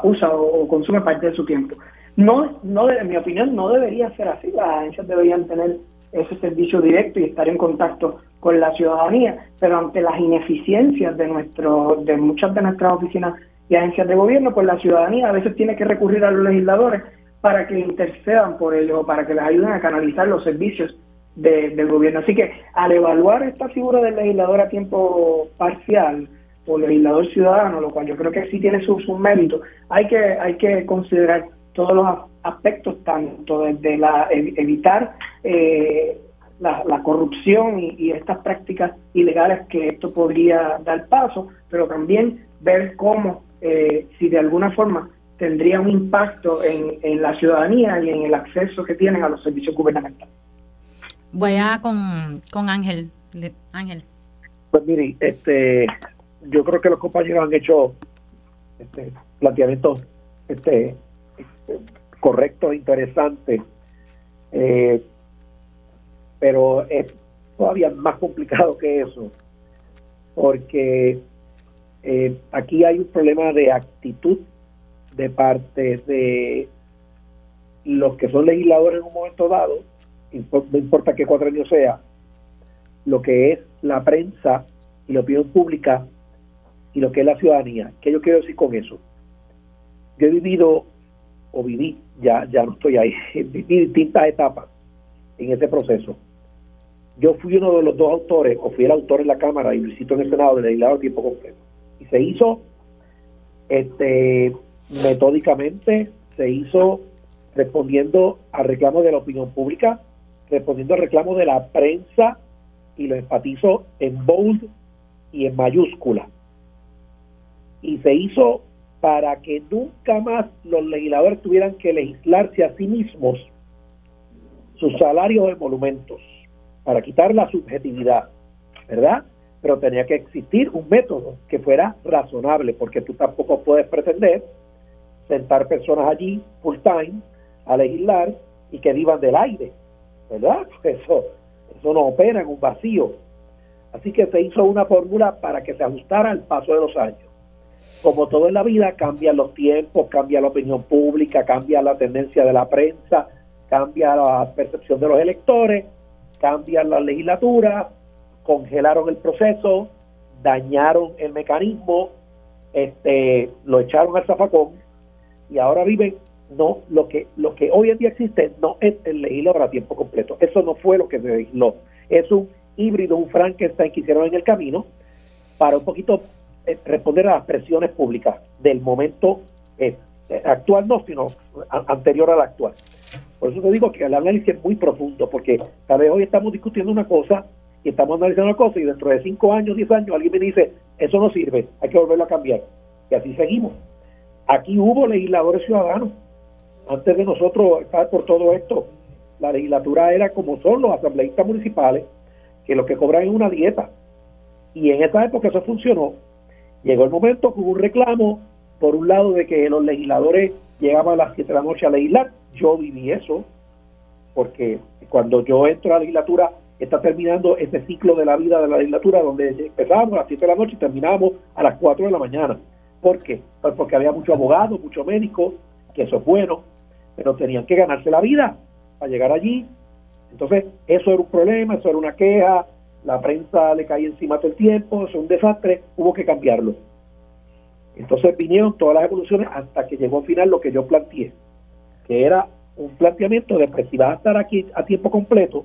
[SPEAKER 7] usa, o, consume parte de su tiempo. No, no, en mi opinión, no debería ser así. Las agencias deberían tener ese servicio directo y estar en contacto con la ciudadanía, pero ante las ineficiencias de nuestro, de muchas de nuestras oficinas y agencias de gobierno, pues la ciudadanía a veces tiene que recurrir a los legisladores para que intercedan por ello, para que les ayuden a canalizar los servicios del gobierno. Así que al evaluar esta figura del legislador a tiempo parcial o legislador ciudadano, lo cual yo creo que sí tiene su, su mérito, hay que, hay que considerar todos los aspectos, tanto desde la evitar eh, la, corrupción y, estas prácticas ilegales que esto podría dar paso, pero también ver cómo, eh, si de alguna forma tendría un impacto en, en, la ciudadanía y en el acceso que tienen a los servicios gubernamentales.
[SPEAKER 1] Voy a con, con Ángel. Ángel.
[SPEAKER 6] Pues mire, este, yo creo que los compañeros han hecho este, planteamientos este, correctos, interesantes. Eh, pero es todavía más complicado que eso, porque eh, aquí hay un problema de actitud de parte de los que son legisladores en un momento dado, no importa qué cuatro años sea, lo que es la prensa y la opinión pública y lo que es la ciudadanía. ¿Qué yo quiero decir con eso? Yo he vivido, o viví, ya, ya no estoy ahí, [laughs] viví distintas etapas en ese proceso. Yo fui uno de los dos autores, o fui el autor en la Cámara y visito en el Senado del legislado a tiempo completo. Y se hizo este metódicamente, se hizo respondiendo a reclamos de la opinión pública, respondiendo a reclamos de la prensa, y lo enfatizo en bold y en mayúscula. Y se hizo para que nunca más los legisladores tuvieran que legislarse a sí mismos sus salarios de monumentos para quitar la subjetividad, ¿verdad? Pero tenía que existir un método que fuera razonable, porque tú tampoco puedes pretender sentar personas allí full time a legislar y que vivan del aire, ¿verdad? [laughs] Eso, eso no opera en un vacío. Así que se hizo una fórmula para que se ajustara al paso de los años. Como todo en la vida, cambian los tiempos, cambia la opinión pública, cambia la tendencia de la prensa, cambia la percepción de los electores, cambian la legislatura, congelaron el proceso, dañaron el mecanismo, este, lo echaron al zafacón y ahora viven no lo que lo que hoy en día existe no es el legislador a tiempo completo eso no fue lo que se legisló es un híbrido un Frankenstein que hicieron en el camino para un poquito eh, responder a las presiones públicas del momento eh, actual no sino anterior al actual por eso te digo que el análisis es muy profundo, porque tal vez hoy estamos discutiendo una cosa y estamos analizando una cosa y dentro de cinco años, diez años, alguien me dice, eso no sirve, hay que volverlo a cambiar. Y así seguimos. Aquí hubo legisladores ciudadanos. Antes de nosotros estar por todo esto, la legislatura era como son los asambleístas municipales, que lo que cobran es una dieta. Y en esa época eso funcionó. Llegó el momento que hubo un reclamo, por un lado, de que los legisladores llegaban a las 7 de la noche a legislar yo viví eso, porque cuando yo entro a la legislatura está terminando ese ciclo de la vida de la legislatura donde empezábamos a las 7 de la noche y terminábamos a las 4 de la mañana. ¿Por qué? Pues porque había muchos abogados, muchos médicos, que eso es bueno, pero tenían que ganarse la vida para llegar allí. Entonces, eso era un problema, eso era una queja, la prensa le caía encima todo el tiempo, eso es un desastre, hubo que cambiarlo. Entonces vinieron todas las evoluciones hasta que llegó al final lo que yo planteé, que era un planteamiento de que si vas a estar aquí a tiempo completo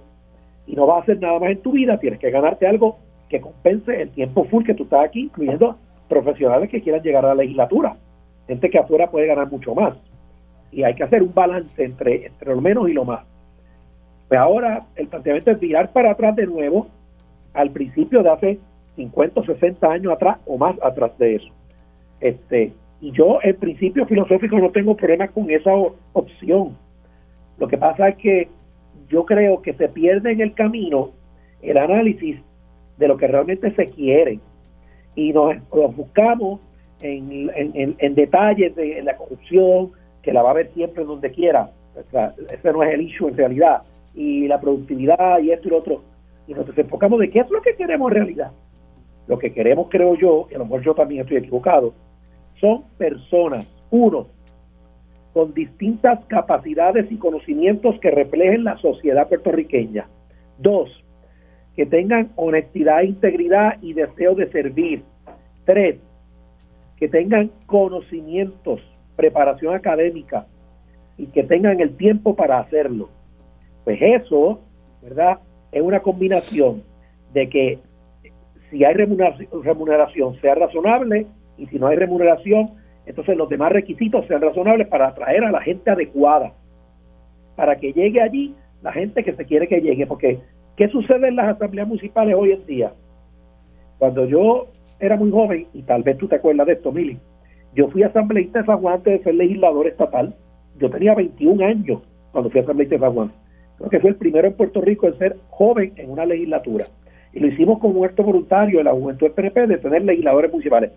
[SPEAKER 6] y no vas a hacer nada más en tu vida, tienes que ganarte algo que compense el tiempo full que tú estás aquí, incluyendo profesionales que quieran llegar a la legislatura, gente que afuera puede ganar mucho más. Y hay que hacer un balance entre, lo menos y lo más. Pues ahora el planteamiento es mirar para atrás de nuevo al principio de hace 50 o 60 años atrás o más atrás de eso. Este, y yo en principio filosófico no tengo problema con esa opción. Lo que pasa es que yo creo que se pierde en el camino el análisis de lo que realmente se quiere y nos, buscamos en, en, detalles de la corrupción, que la va a haber siempre donde quiera. ese no es el issue en realidad. Y la productividad y esto y lo otro. Y nos enfocamos de qué es lo que queremos en realidad. Lo que queremos, creo yo, y a lo mejor yo también estoy equivocado, son personas, uno, con distintas capacidades y conocimientos que reflejen la sociedad puertorriqueña. Dos, que tengan honestidad, integridad y deseo de servir. Tres, que tengan conocimientos, preparación académica y que tengan el tiempo para hacerlo. Pues eso, ¿verdad? Es una combinación de que si hay remuneración sea razonable y si no hay remuneración, entonces los demás requisitos sean razonables para atraer a la gente adecuada, para que llegue allí la gente que se quiere que llegue, porque ¿qué sucede en las asambleas municipales hoy en día? Cuando yo era muy joven, y tal vez tú te acuerdas de esto, Mili, yo fui asambleísta de San Juan antes de ser legislador estatal. Yo tenía 21 años cuando fui asambleísta de San Juan. Creo que fue el primero en Puerto Rico en ser joven en una legislatura. Y lo hicimos con un acto voluntario de la Juventud del PNP de tener legisladores municipales.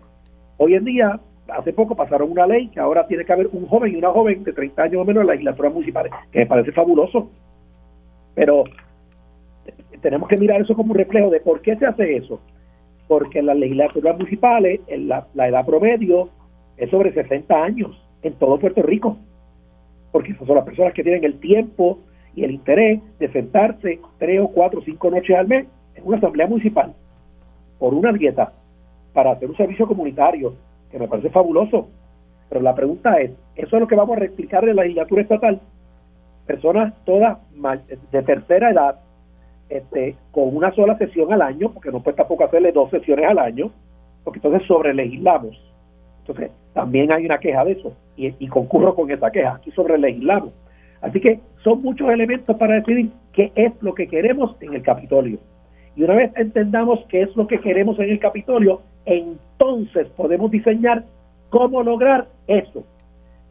[SPEAKER 6] Hoy en día, hace poco pasaron una ley que ahora tiene que haber un joven y una joven de 30 años o menos en la legislatura municipal, que me parece fabuloso. Pero tenemos que mirar eso como un reflejo de por qué se hace eso. Porque en las legislaturas municipales, en la, edad promedio es sobre 60 años en todo Puerto Rico. Porque esas son las personas que tienen el tiempo y el interés de sentarse tres o cuatro o cinco noches al mes en una asamblea municipal por una dieta para hacer un servicio comunitario, que me parece fabuloso. Pero la pregunta es, ¿eso es lo que vamos a replicar en la legislatura estatal? Personas todas de tercera edad, este, con una sola sesión al año, porque no puede tampoco hacerle dos sesiones al año, porque entonces sobre legislamos. Entonces, también hay una queja de eso, y, y concurro con esa queja, aquí sobre legislamos. Así que son muchos elementos para decidir qué es lo que queremos en el Capitolio. Y una vez entendamos qué es lo que queremos en el Capitolio, entonces podemos diseñar cómo lograr eso.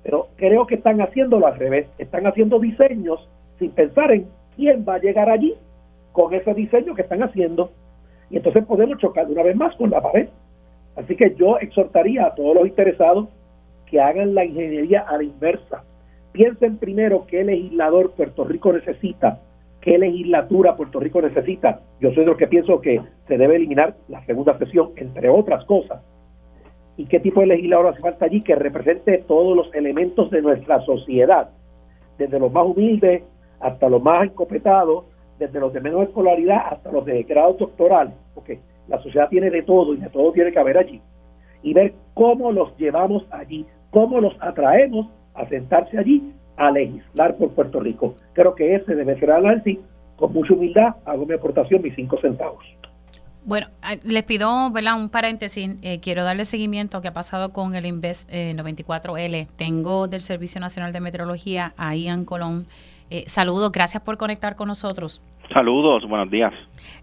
[SPEAKER 6] Pero creo que están haciéndolo al revés, están haciendo diseños sin pensar en quién va a llegar allí con ese diseño que están haciendo. Y entonces podemos chocar una vez más con la pared. Así que yo exhortaría a todos los interesados que hagan la ingeniería a la inversa. Piensen primero qué legislador Puerto Rico necesita qué legislatura Puerto Rico necesita. Yo soy de los que pienso que se debe eliminar la segunda sesión, entre otras cosas. ¿Y qué tipo de legislador hace falta allí que represente todos los elementos de nuestra sociedad? Desde los más humildes hasta los más encopetados, desde los de menos escolaridad hasta los de grado doctoral, porque la sociedad tiene de todo y de todo tiene que haber allí. Y ver cómo los llevamos allí, cómo los atraemos a sentarse allí a legislar por Puerto Rico. Creo que ese debe ser el análisis. Con mucha humildad hago mi aportación, mis cinco centavos.
[SPEAKER 1] Bueno, ah, les pido un paréntesis. Eh, quiero darle seguimiento a que ha pasado con el Invest 94L. Eh, Tengo del Servicio Nacional de Meteorología a Ian Colón. Eh, saludos, gracias por conectar con nosotros.
[SPEAKER 9] Saludos, buenos días.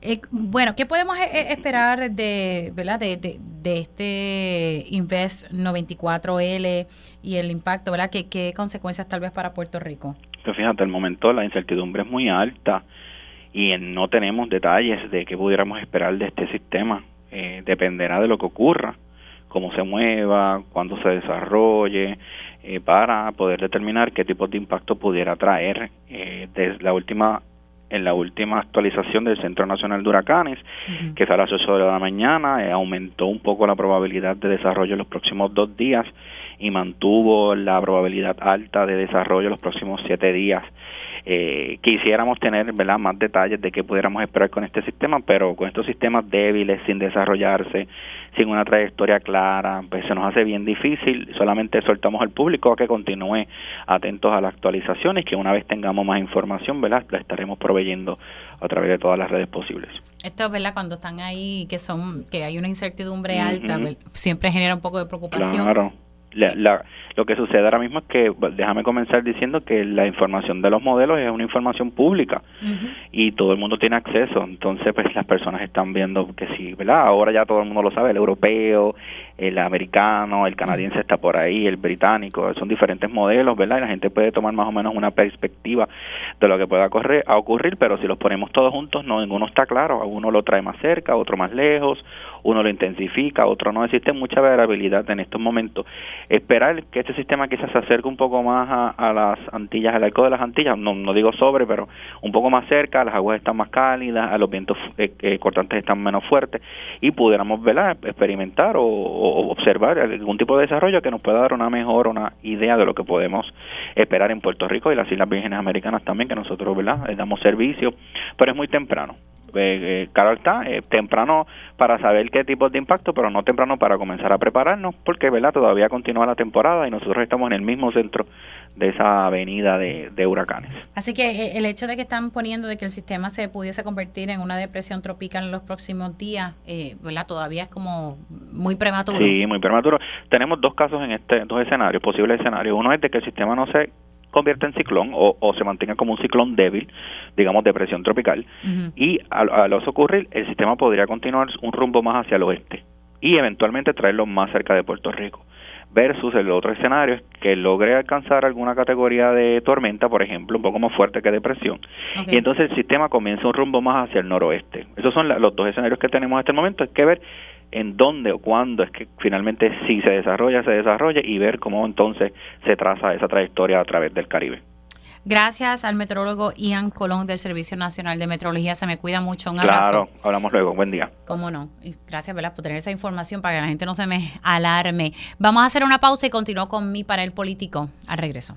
[SPEAKER 1] Eh, bueno, ¿qué podemos eh, eh, esperar de, ¿verdad? De, de, este Invest 94L y el impacto, ¿verdad? ¿Qué, ¿Qué consecuencias tal vez para Puerto Rico?
[SPEAKER 9] Pues fíjate, al momento la incertidumbre es muy alta y no tenemos detalles de qué pudiéramos esperar de este sistema. dependerá de lo que ocurra, cómo se mueva, cuándo se desarrolle, para poder determinar qué tipo de impacto pudiera traer. desde la última en la última actualización del Centro Nacional de Huracanes, que sale a las 8 de la mañana, eh, aumentó un poco la probabilidad de desarrollo en los próximos dos días y mantuvo la probabilidad alta de desarrollo en los próximos siete días eh, quisiéramos tener ¿verdad? más detalles de qué pudiéramos esperar con este sistema, pero con estos sistemas débiles, sin desarrollarse, sin una trayectoria clara, pues se nos hace bien difícil. Solamente soltamos al público a que continúe atentos a las actualizaciones, que una vez tengamos más información, ¿verdad? la estaremos proveyendo a través de todas las redes posibles.
[SPEAKER 1] Esto, ¿verdad? Cuando están ahí, que son que hay una incertidumbre alta, siempre genera un poco de preocupación.
[SPEAKER 9] Claro. La, lo que sucede ahora mismo es que, déjame comenzar diciendo que la información de los modelos es una información pública y todo el mundo tiene acceso. Entonces, pues las personas están viendo que sí, ¿verdad? Ahora ya todo el mundo lo sabe, el europeo, el americano, el canadiense está por ahí, el británico, son diferentes modelos, ¿verdad? Y la gente puede tomar más o menos una perspectiva de lo que pueda ocurrir, a ocurrir, pero si los ponemos todos juntos, no ninguno está claro. Uno lo trae más cerca, otro más lejos, uno lo intensifica, otro no. Existe mucha variabilidad en estos momentos. Esperar que este sistema quizás se acerque un poco más a, las Antillas, al arco de las Antillas, no, no digo sobre, pero un poco más cerca, las aguas están más cálidas, los vientos eh, eh, cortantes están menos fuertes y pudiéramos ¿verdad? experimentar o, observar algún tipo de desarrollo que nos pueda dar una mejor, una idea de lo que podemos esperar en Puerto Rico y las Islas Vírgenes Americanas también, que nosotros ¿verdad? Les damos servicio, pero es muy temprano. Eh, claro está, eh, temprano para saber qué tipo de impacto, pero no temprano para comenzar a prepararnos, porque verdad todavía continúa la temporada y nosotros estamos en el mismo centro de esa avenida de, huracanes.
[SPEAKER 1] Así que eh, el hecho de que están poniendo de que el sistema se pudiese convertir en una depresión tropical en los próximos días, eh, ¿verdad? Todavía es como muy prematuro.
[SPEAKER 9] Sí, muy prematuro. Tenemos dos casos en este, dos escenarios, posibles escenarios. Uno es de que el sistema no se convierta en ciclón o, se mantenga como un ciclón débil, digamos depresión tropical, y al, al ocurrir el sistema podría continuar un rumbo más hacia el oeste y eventualmente traerlo más cerca de Puerto Rico. Versus el otro escenario es que logre alcanzar alguna categoría de tormenta, por ejemplo, un poco más fuerte que depresión, y entonces el sistema comienza un rumbo más hacia el noroeste. Esos son los dos escenarios que tenemos hasta el momento, hay que ver en dónde o cuándo es que finalmente si se desarrolla, se desarrolla y ver cómo entonces se traza esa trayectoria a través del Caribe.
[SPEAKER 1] Gracias al metrólogo Ian Colón del Servicio Nacional de Metrología. Se me cuida mucho. Un abrazo. Claro,
[SPEAKER 9] hablamos luego. Buen día.
[SPEAKER 1] Cómo no. Gracias, ¿verdad? por tener esa información para que la gente no se me alarme. Vamos a hacer una pausa y continúo con mi panel político al regreso.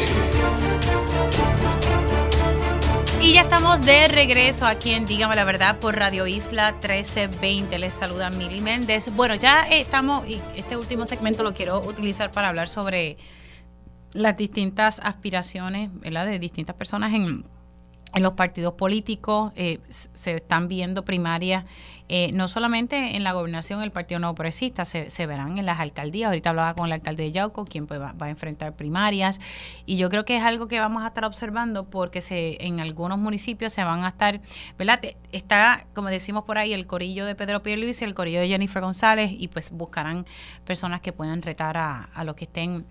[SPEAKER 1] Y ya estamos de regreso aquí en Dígame la Verdad por Radio Isla 1320. Les saluda Mili Méndez. Bueno, ya estamos, y este último segmento lo quiero utilizar para hablar sobre las distintas aspiraciones de distintas personas en en los partidos políticos eh, se están viendo primarias, eh, no solamente en la gobernación el Partido No Progresista, se, se, verán en las alcaldías. Ahorita hablaba con el alcalde de Yauco, quien pues va, a enfrentar primarias. Y yo creo que es algo que vamos a estar observando porque se, en algunos municipios se van a estar, ¿verdad? Está, como decimos por ahí, el corillo de Pedro Pierluisi y el corillo de Jennifer González y pues buscarán personas que puedan retar a, a los que estén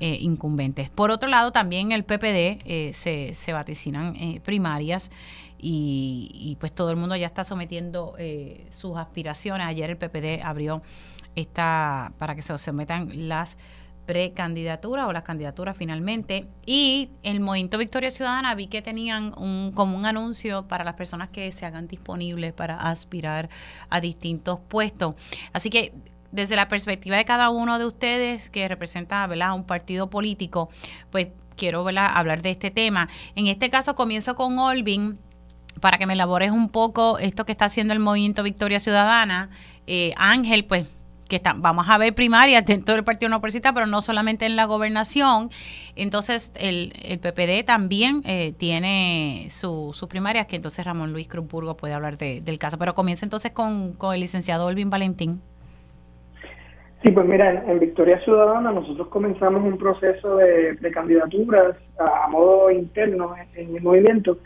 [SPEAKER 1] eh, incumbentes. Por otro lado, también el PPD eh, se, se, vaticinan eh, primarias y, pues todo el mundo ya está sometiendo sus aspiraciones. Ayer el PPD abrió esta para que se sometan las precandidaturas o las candidaturas finalmente. Y el Movimiento Victoria Ciudadana vi que tenían un, como un anuncio para las personas que se hagan disponibles para aspirar a distintos puestos. Así que desde la perspectiva de cada uno de ustedes que representa ¿verdad? un partido político, pues quiero ¿verdad? hablar de este tema. En este caso comienzo con Olvin para que me elabores un poco esto que está haciendo el movimiento Victoria Ciudadana. Eh, Ángel, pues que está, vamos a ver primarias dentro del Partido No Progresista, pero no solamente en la gobernación. Entonces, el, el PPD también eh, tiene sus primarias, que entonces Ramón Luis Cruzburgo puede hablar del caso. Pero comienza entonces con, con el licenciado Olvin Valentín.
[SPEAKER 7] Sí, pues mira, en, Victoria Ciudadana nosotros comenzamos un proceso de, candidaturas a, modo interno en, el movimiento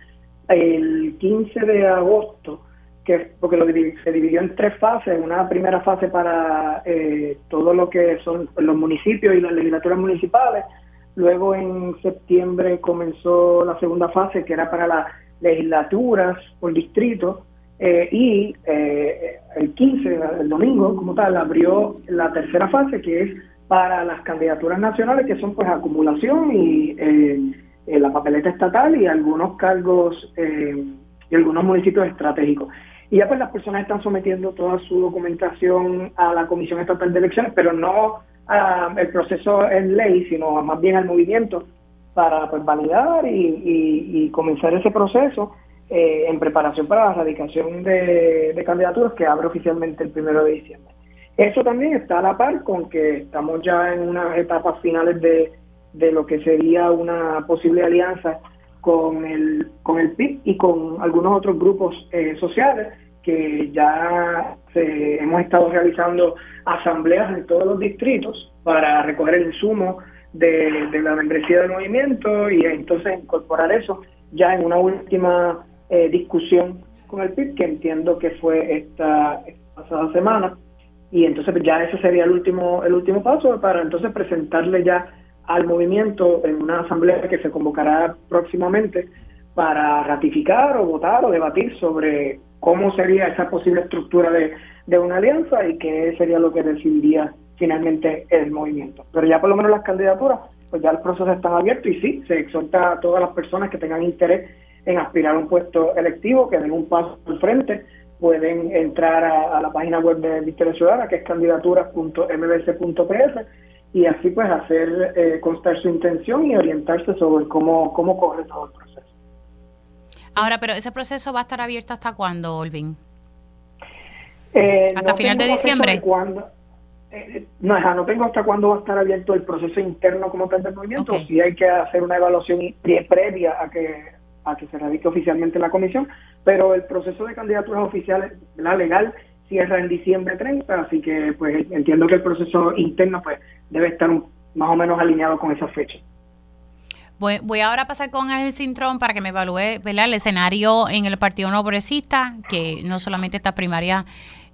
[SPEAKER 7] el 15 de agosto, que porque lo se dividió en tres fases, una primera fase para eh, todo lo que son los municipios y las legislaturas municipales, luego en septiembre comenzó la segunda fase que era para las legislaturas por distrito. Eh, y eh, el 15, el domingo como tal, abrió la tercera fase que es para las candidaturas nacionales que son pues acumulación y la papeleta estatal y algunos cargos y algunos municipios estratégicos. Y ya pues las personas están sometiendo toda su documentación a la Comisión Estatal de Elecciones, pero no al proceso en ley, sino más bien al movimiento para pues, validar y, comenzar ese proceso eh, en preparación para la radicación de, candidaturas que abre oficialmente el primero de diciembre. Eso también está a la par con que estamos ya en unas etapas finales de, de lo que sería una posible alianza con el, con el PIB y con algunos otros grupos eh, sociales que ya hemos estado realizando asambleas en todos los distritos para recoger el insumo de, la membresía del movimiento y entonces incorporar eso ya en una última eh, discusión con el PIB que entiendo que fue esta, pasada semana. Y entonces ya ese sería el último el último paso para entonces presentarle ya al movimiento en una asamblea que se convocará próximamente para ratificar o votar o debatir sobre cómo sería esa posible estructura de, una alianza y qué sería lo que decidiría finalmente el movimiento. Pero ya por lo menos las candidaturas, pues ya el proceso está abierto y sí, se exhorta a todas las personas que tengan interés en aspirar a un puesto electivo, que den un paso al frente, pueden entrar a, la página web de Victoria Ciudadana, que es candidaturas.mbc.ps y así pues hacer eh, constar su intención y orientarse sobre cómo, cómo corre todo el proceso.
[SPEAKER 1] Ahora, pero ese proceso va a estar abierto hasta cuándo, Olvin?
[SPEAKER 7] Eh,
[SPEAKER 1] ¿Hasta final de diciembre?
[SPEAKER 7] Eh, no, no tengo hasta cuándo va a estar abierto el proceso interno como tal del movimiento. Si hay que hacer una evaluación previa a que a que se radique oficialmente la comisión, pero el proceso de candidaturas oficiales, la legal, cierra en diciembre 30, así que pues entiendo que el proceso interno pues debe estar más o menos alineado con esa fecha.
[SPEAKER 1] Voy, ahora a pasar con Ángel Cintrón para que me evalúe el escenario en el Partido No Progresista, que no solamente esta primaria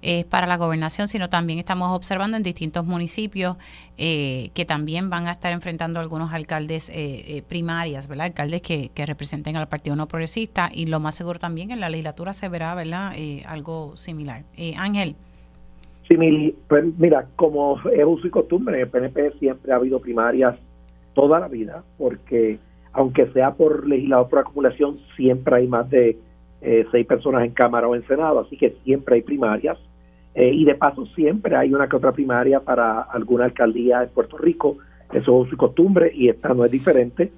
[SPEAKER 1] es para la gobernación, sino también estamos observando en distintos municipios eh, que también van a estar enfrentando algunos alcaldes eh, eh, primarias, ¿verdad? Alcaldes que, representen al Partido No Progresista y lo más seguro también en la legislatura se verá, ¿verdad? algo similar. Ángel.
[SPEAKER 6] Sí, pues mira, como es uso y costumbre, en el PNP siempre ha habido primarias toda la vida, porque aunque sea por legislador por acumulación, siempre hay más de seis personas en Cámara o en Senado, así que siempre hay primarias. Eh, y de paso siempre hay una que otra primaria para alguna alcaldía en Puerto Rico. Eso es su costumbre y esta no es diferente.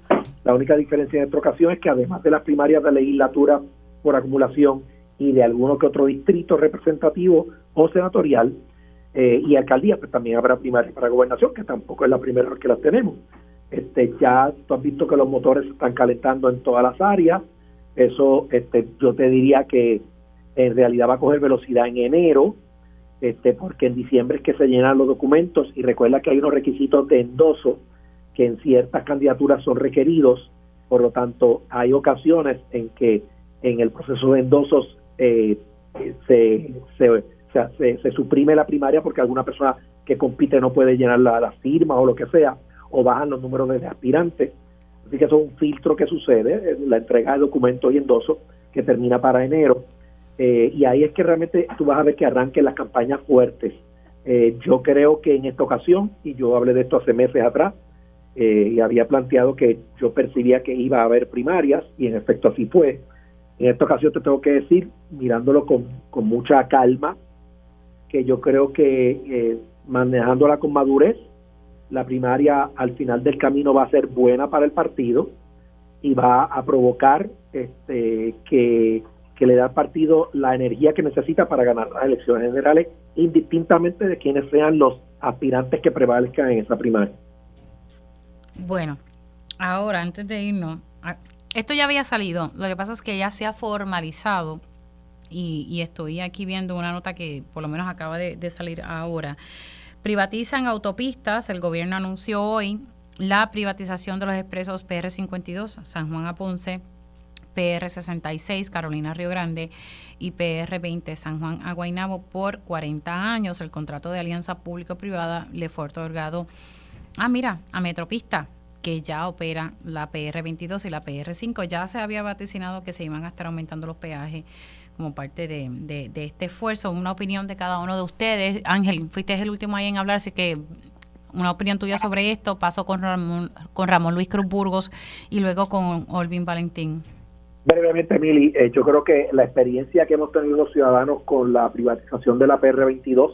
[SPEAKER 6] La única diferencia en esta ocasión es que además de las primarias de legislatura por acumulación y de alguno que otro distrito representativo o senatorial eh, y alcaldía, pues también habrá primarias para gobernación, que tampoco es la primera vez que las tenemos. Este, ya tú has visto que los motores se están calentando en todas las áreas. Eso este, yo te diría que en realidad va a coger velocidad en enero este, porque en diciembre es que se llenan los documentos y recuerda que hay unos requisitos de endoso que en ciertas candidaturas son requeridos, por lo tanto hay ocasiones en que en el proceso de endosos eh, se, se, se, suprime la primaria porque alguna persona que compite no puede llenar la, firma o lo que sea, o bajan los números de aspirantes. Así que eso es un filtro que sucede, la entrega de documentos y endosos que termina para enero eh, y ahí es que realmente tú vas a ver que arranquen las campañas fuertes. Eh, yo creo que en esta ocasión, y yo hablé de esto hace meses atrás, eh, y había planteado que yo percibía que iba a haber primarias, y en efecto así fue. En esta ocasión te tengo que decir, mirándolo con, con mucha calma, que yo creo que manejándola con madurez, la primaria al final del camino va a ser buena para el partido y va a provocar este, que que le da al partido la energía que necesita para ganar las elecciones generales, indistintamente de quienes sean los aspirantes que prevalezcan en esa primaria.
[SPEAKER 1] Bueno, ahora, antes de irnos, esto ya había salido, lo que pasa es que ya se ha formalizado y, estoy aquí viendo una nota que por lo menos acaba de, salir ahora. Privatizan autopistas, el gobierno anunció hoy la privatización de los expresos PR52, San Juan a Ponce, PR 66 Carolina Río Grande y PR 20 San Juan Aguainabo por 40 años. El contrato de alianza público-privada le fue otorgado, ah, mira, a Metropista, que ya opera la PR22 y la PR5. Ya se había vaticinado que se iban a estar aumentando los peajes como parte de, de, este esfuerzo. Una opinión de cada uno de ustedes. Ángel, fuiste el último ahí en hablar, así que una opinión tuya sobre esto. Paso con Ramón, con Ramón Luis Cruz Burgos y luego con Olvin Valentín.
[SPEAKER 6] Brevemente, Mili, eh, yo creo que la experiencia que hemos tenido los ciudadanos con la privatización de la PR22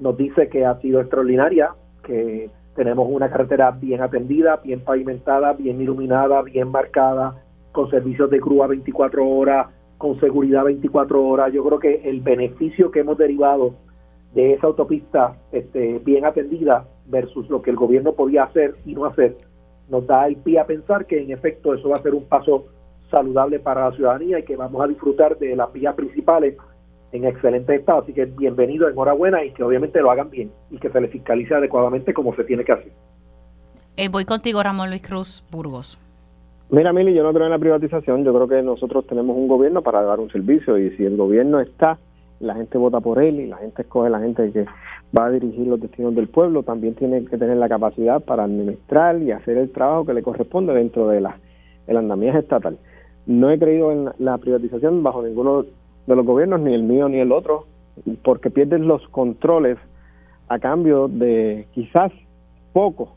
[SPEAKER 6] nos dice que ha sido extraordinaria, que tenemos una carretera bien atendida, bien pavimentada, bien iluminada, bien marcada, con servicios de grúa 24 horas, con seguridad 24 horas. Yo creo que el beneficio que hemos derivado de esa autopista este, bien atendida versus lo que el gobierno podía hacer y no hacer, nos da el pie a pensar que en efecto eso va a ser un paso saludable para la ciudadanía y que vamos a disfrutar de las vías principales en excelente estado. Así que bienvenido, enhorabuena y que obviamente lo hagan bien y que se les fiscalice adecuadamente como se tiene que hacer.
[SPEAKER 1] Eh, voy contigo, Ramón Luis Cruz Burgos.
[SPEAKER 8] Mira, Mili, yo no creo en la privatización. Yo creo que nosotros tenemos un gobierno para dar un servicio y si el gobierno está, la gente vota por él y la gente escoge la gente que va a dirigir los destinos del pueblo, también tiene que tener la capacidad para administrar y hacer el trabajo que le corresponde dentro de la el andamiaje estatal. No he creído en la privatización bajo ninguno de los gobiernos, ni el mío ni el otro, porque pierden los controles a cambio de quizás poco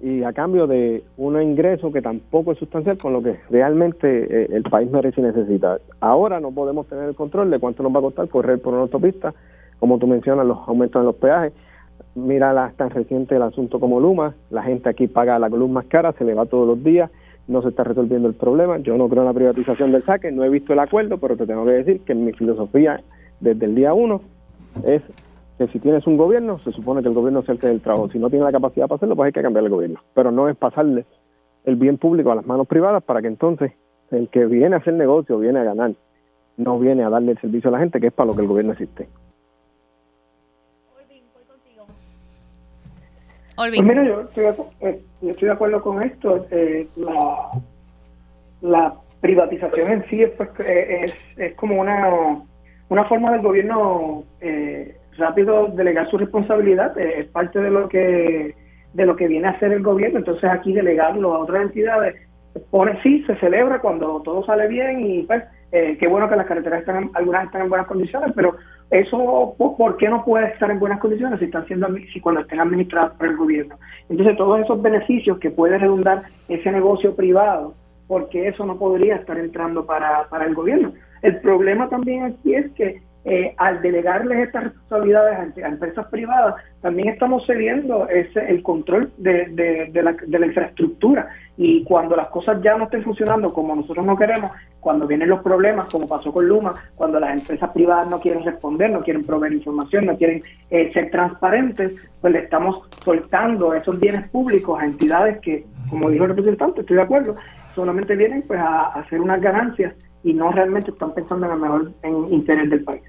[SPEAKER 8] y a cambio de un ingreso que tampoco es sustancial con lo que realmente eh, el país merece y necesita. Ahora no podemos tener el control de cuánto nos va a costar correr por una autopista, como tú mencionas, los aumentos en los peajes. Mira la, tan reciente el asunto como Luma, la gente aquí paga la luz más cara, se le va todos los días, no se está resolviendo el problema. Yo no creo en la privatización del saque, no he visto el acuerdo, pero te tengo que decir que mi filosofía desde el día uno es que si tienes un gobierno, se supone que el gobierno sea el del trabajo. Si no tiene la capacidad para hacerlo, pues hay que cambiar el gobierno. Pero no es pasarle el bien público a las manos privadas para que entonces el que viene a hacer negocio, viene a ganar, no viene a darle el servicio a la gente, que es para lo que el gobierno existe.
[SPEAKER 7] Pues mira, yo estoy, eh, estoy de acuerdo con esto. Eh, la, privatización en sí es, pues, eh, es, es como una, una forma del gobierno eh, rápido delegar su responsabilidad. es parte de lo que de lo que viene a hacer el gobierno. Entonces aquí delegarlo a otras entidades pone sí se celebra cuando todo sale bien y pues qué bueno que las carreteras están algunas están en buenas condiciones, pero eso, ¿por qué no puede estar en buenas condiciones si están siendo si cuando estén administradas por el gobierno? Entonces, todos esos beneficios que puede redundar ese negocio privado, porque eso no podría estar entrando para, para el gobierno. El problema también aquí es que eh, al delegarles estas responsabilidades a, empresas privadas, también estamos cediendo ese, el control de, de, la, de la infraestructura. Y cuando las cosas ya no estén funcionando como nosotros no queremos, cuando vienen los problemas, como pasó con Luma, cuando las empresas privadas no quieren responder, no quieren proveer información, no quieren eh, ser transparentes, pues le estamos soltando esos bienes públicos a entidades que, como dijo el representante, estoy de acuerdo, solamente vienen pues a, a hacer unas ganancias y no realmente están pensando en el mejor en interés del país.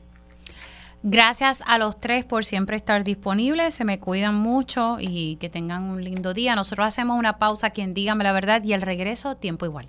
[SPEAKER 1] Gracias a los tres por siempre estar disponibles, se me cuidan mucho y que tengan un lindo día. Nosotros hacemos una pausa, quien dígame la verdad, y el regreso, tiempo igual.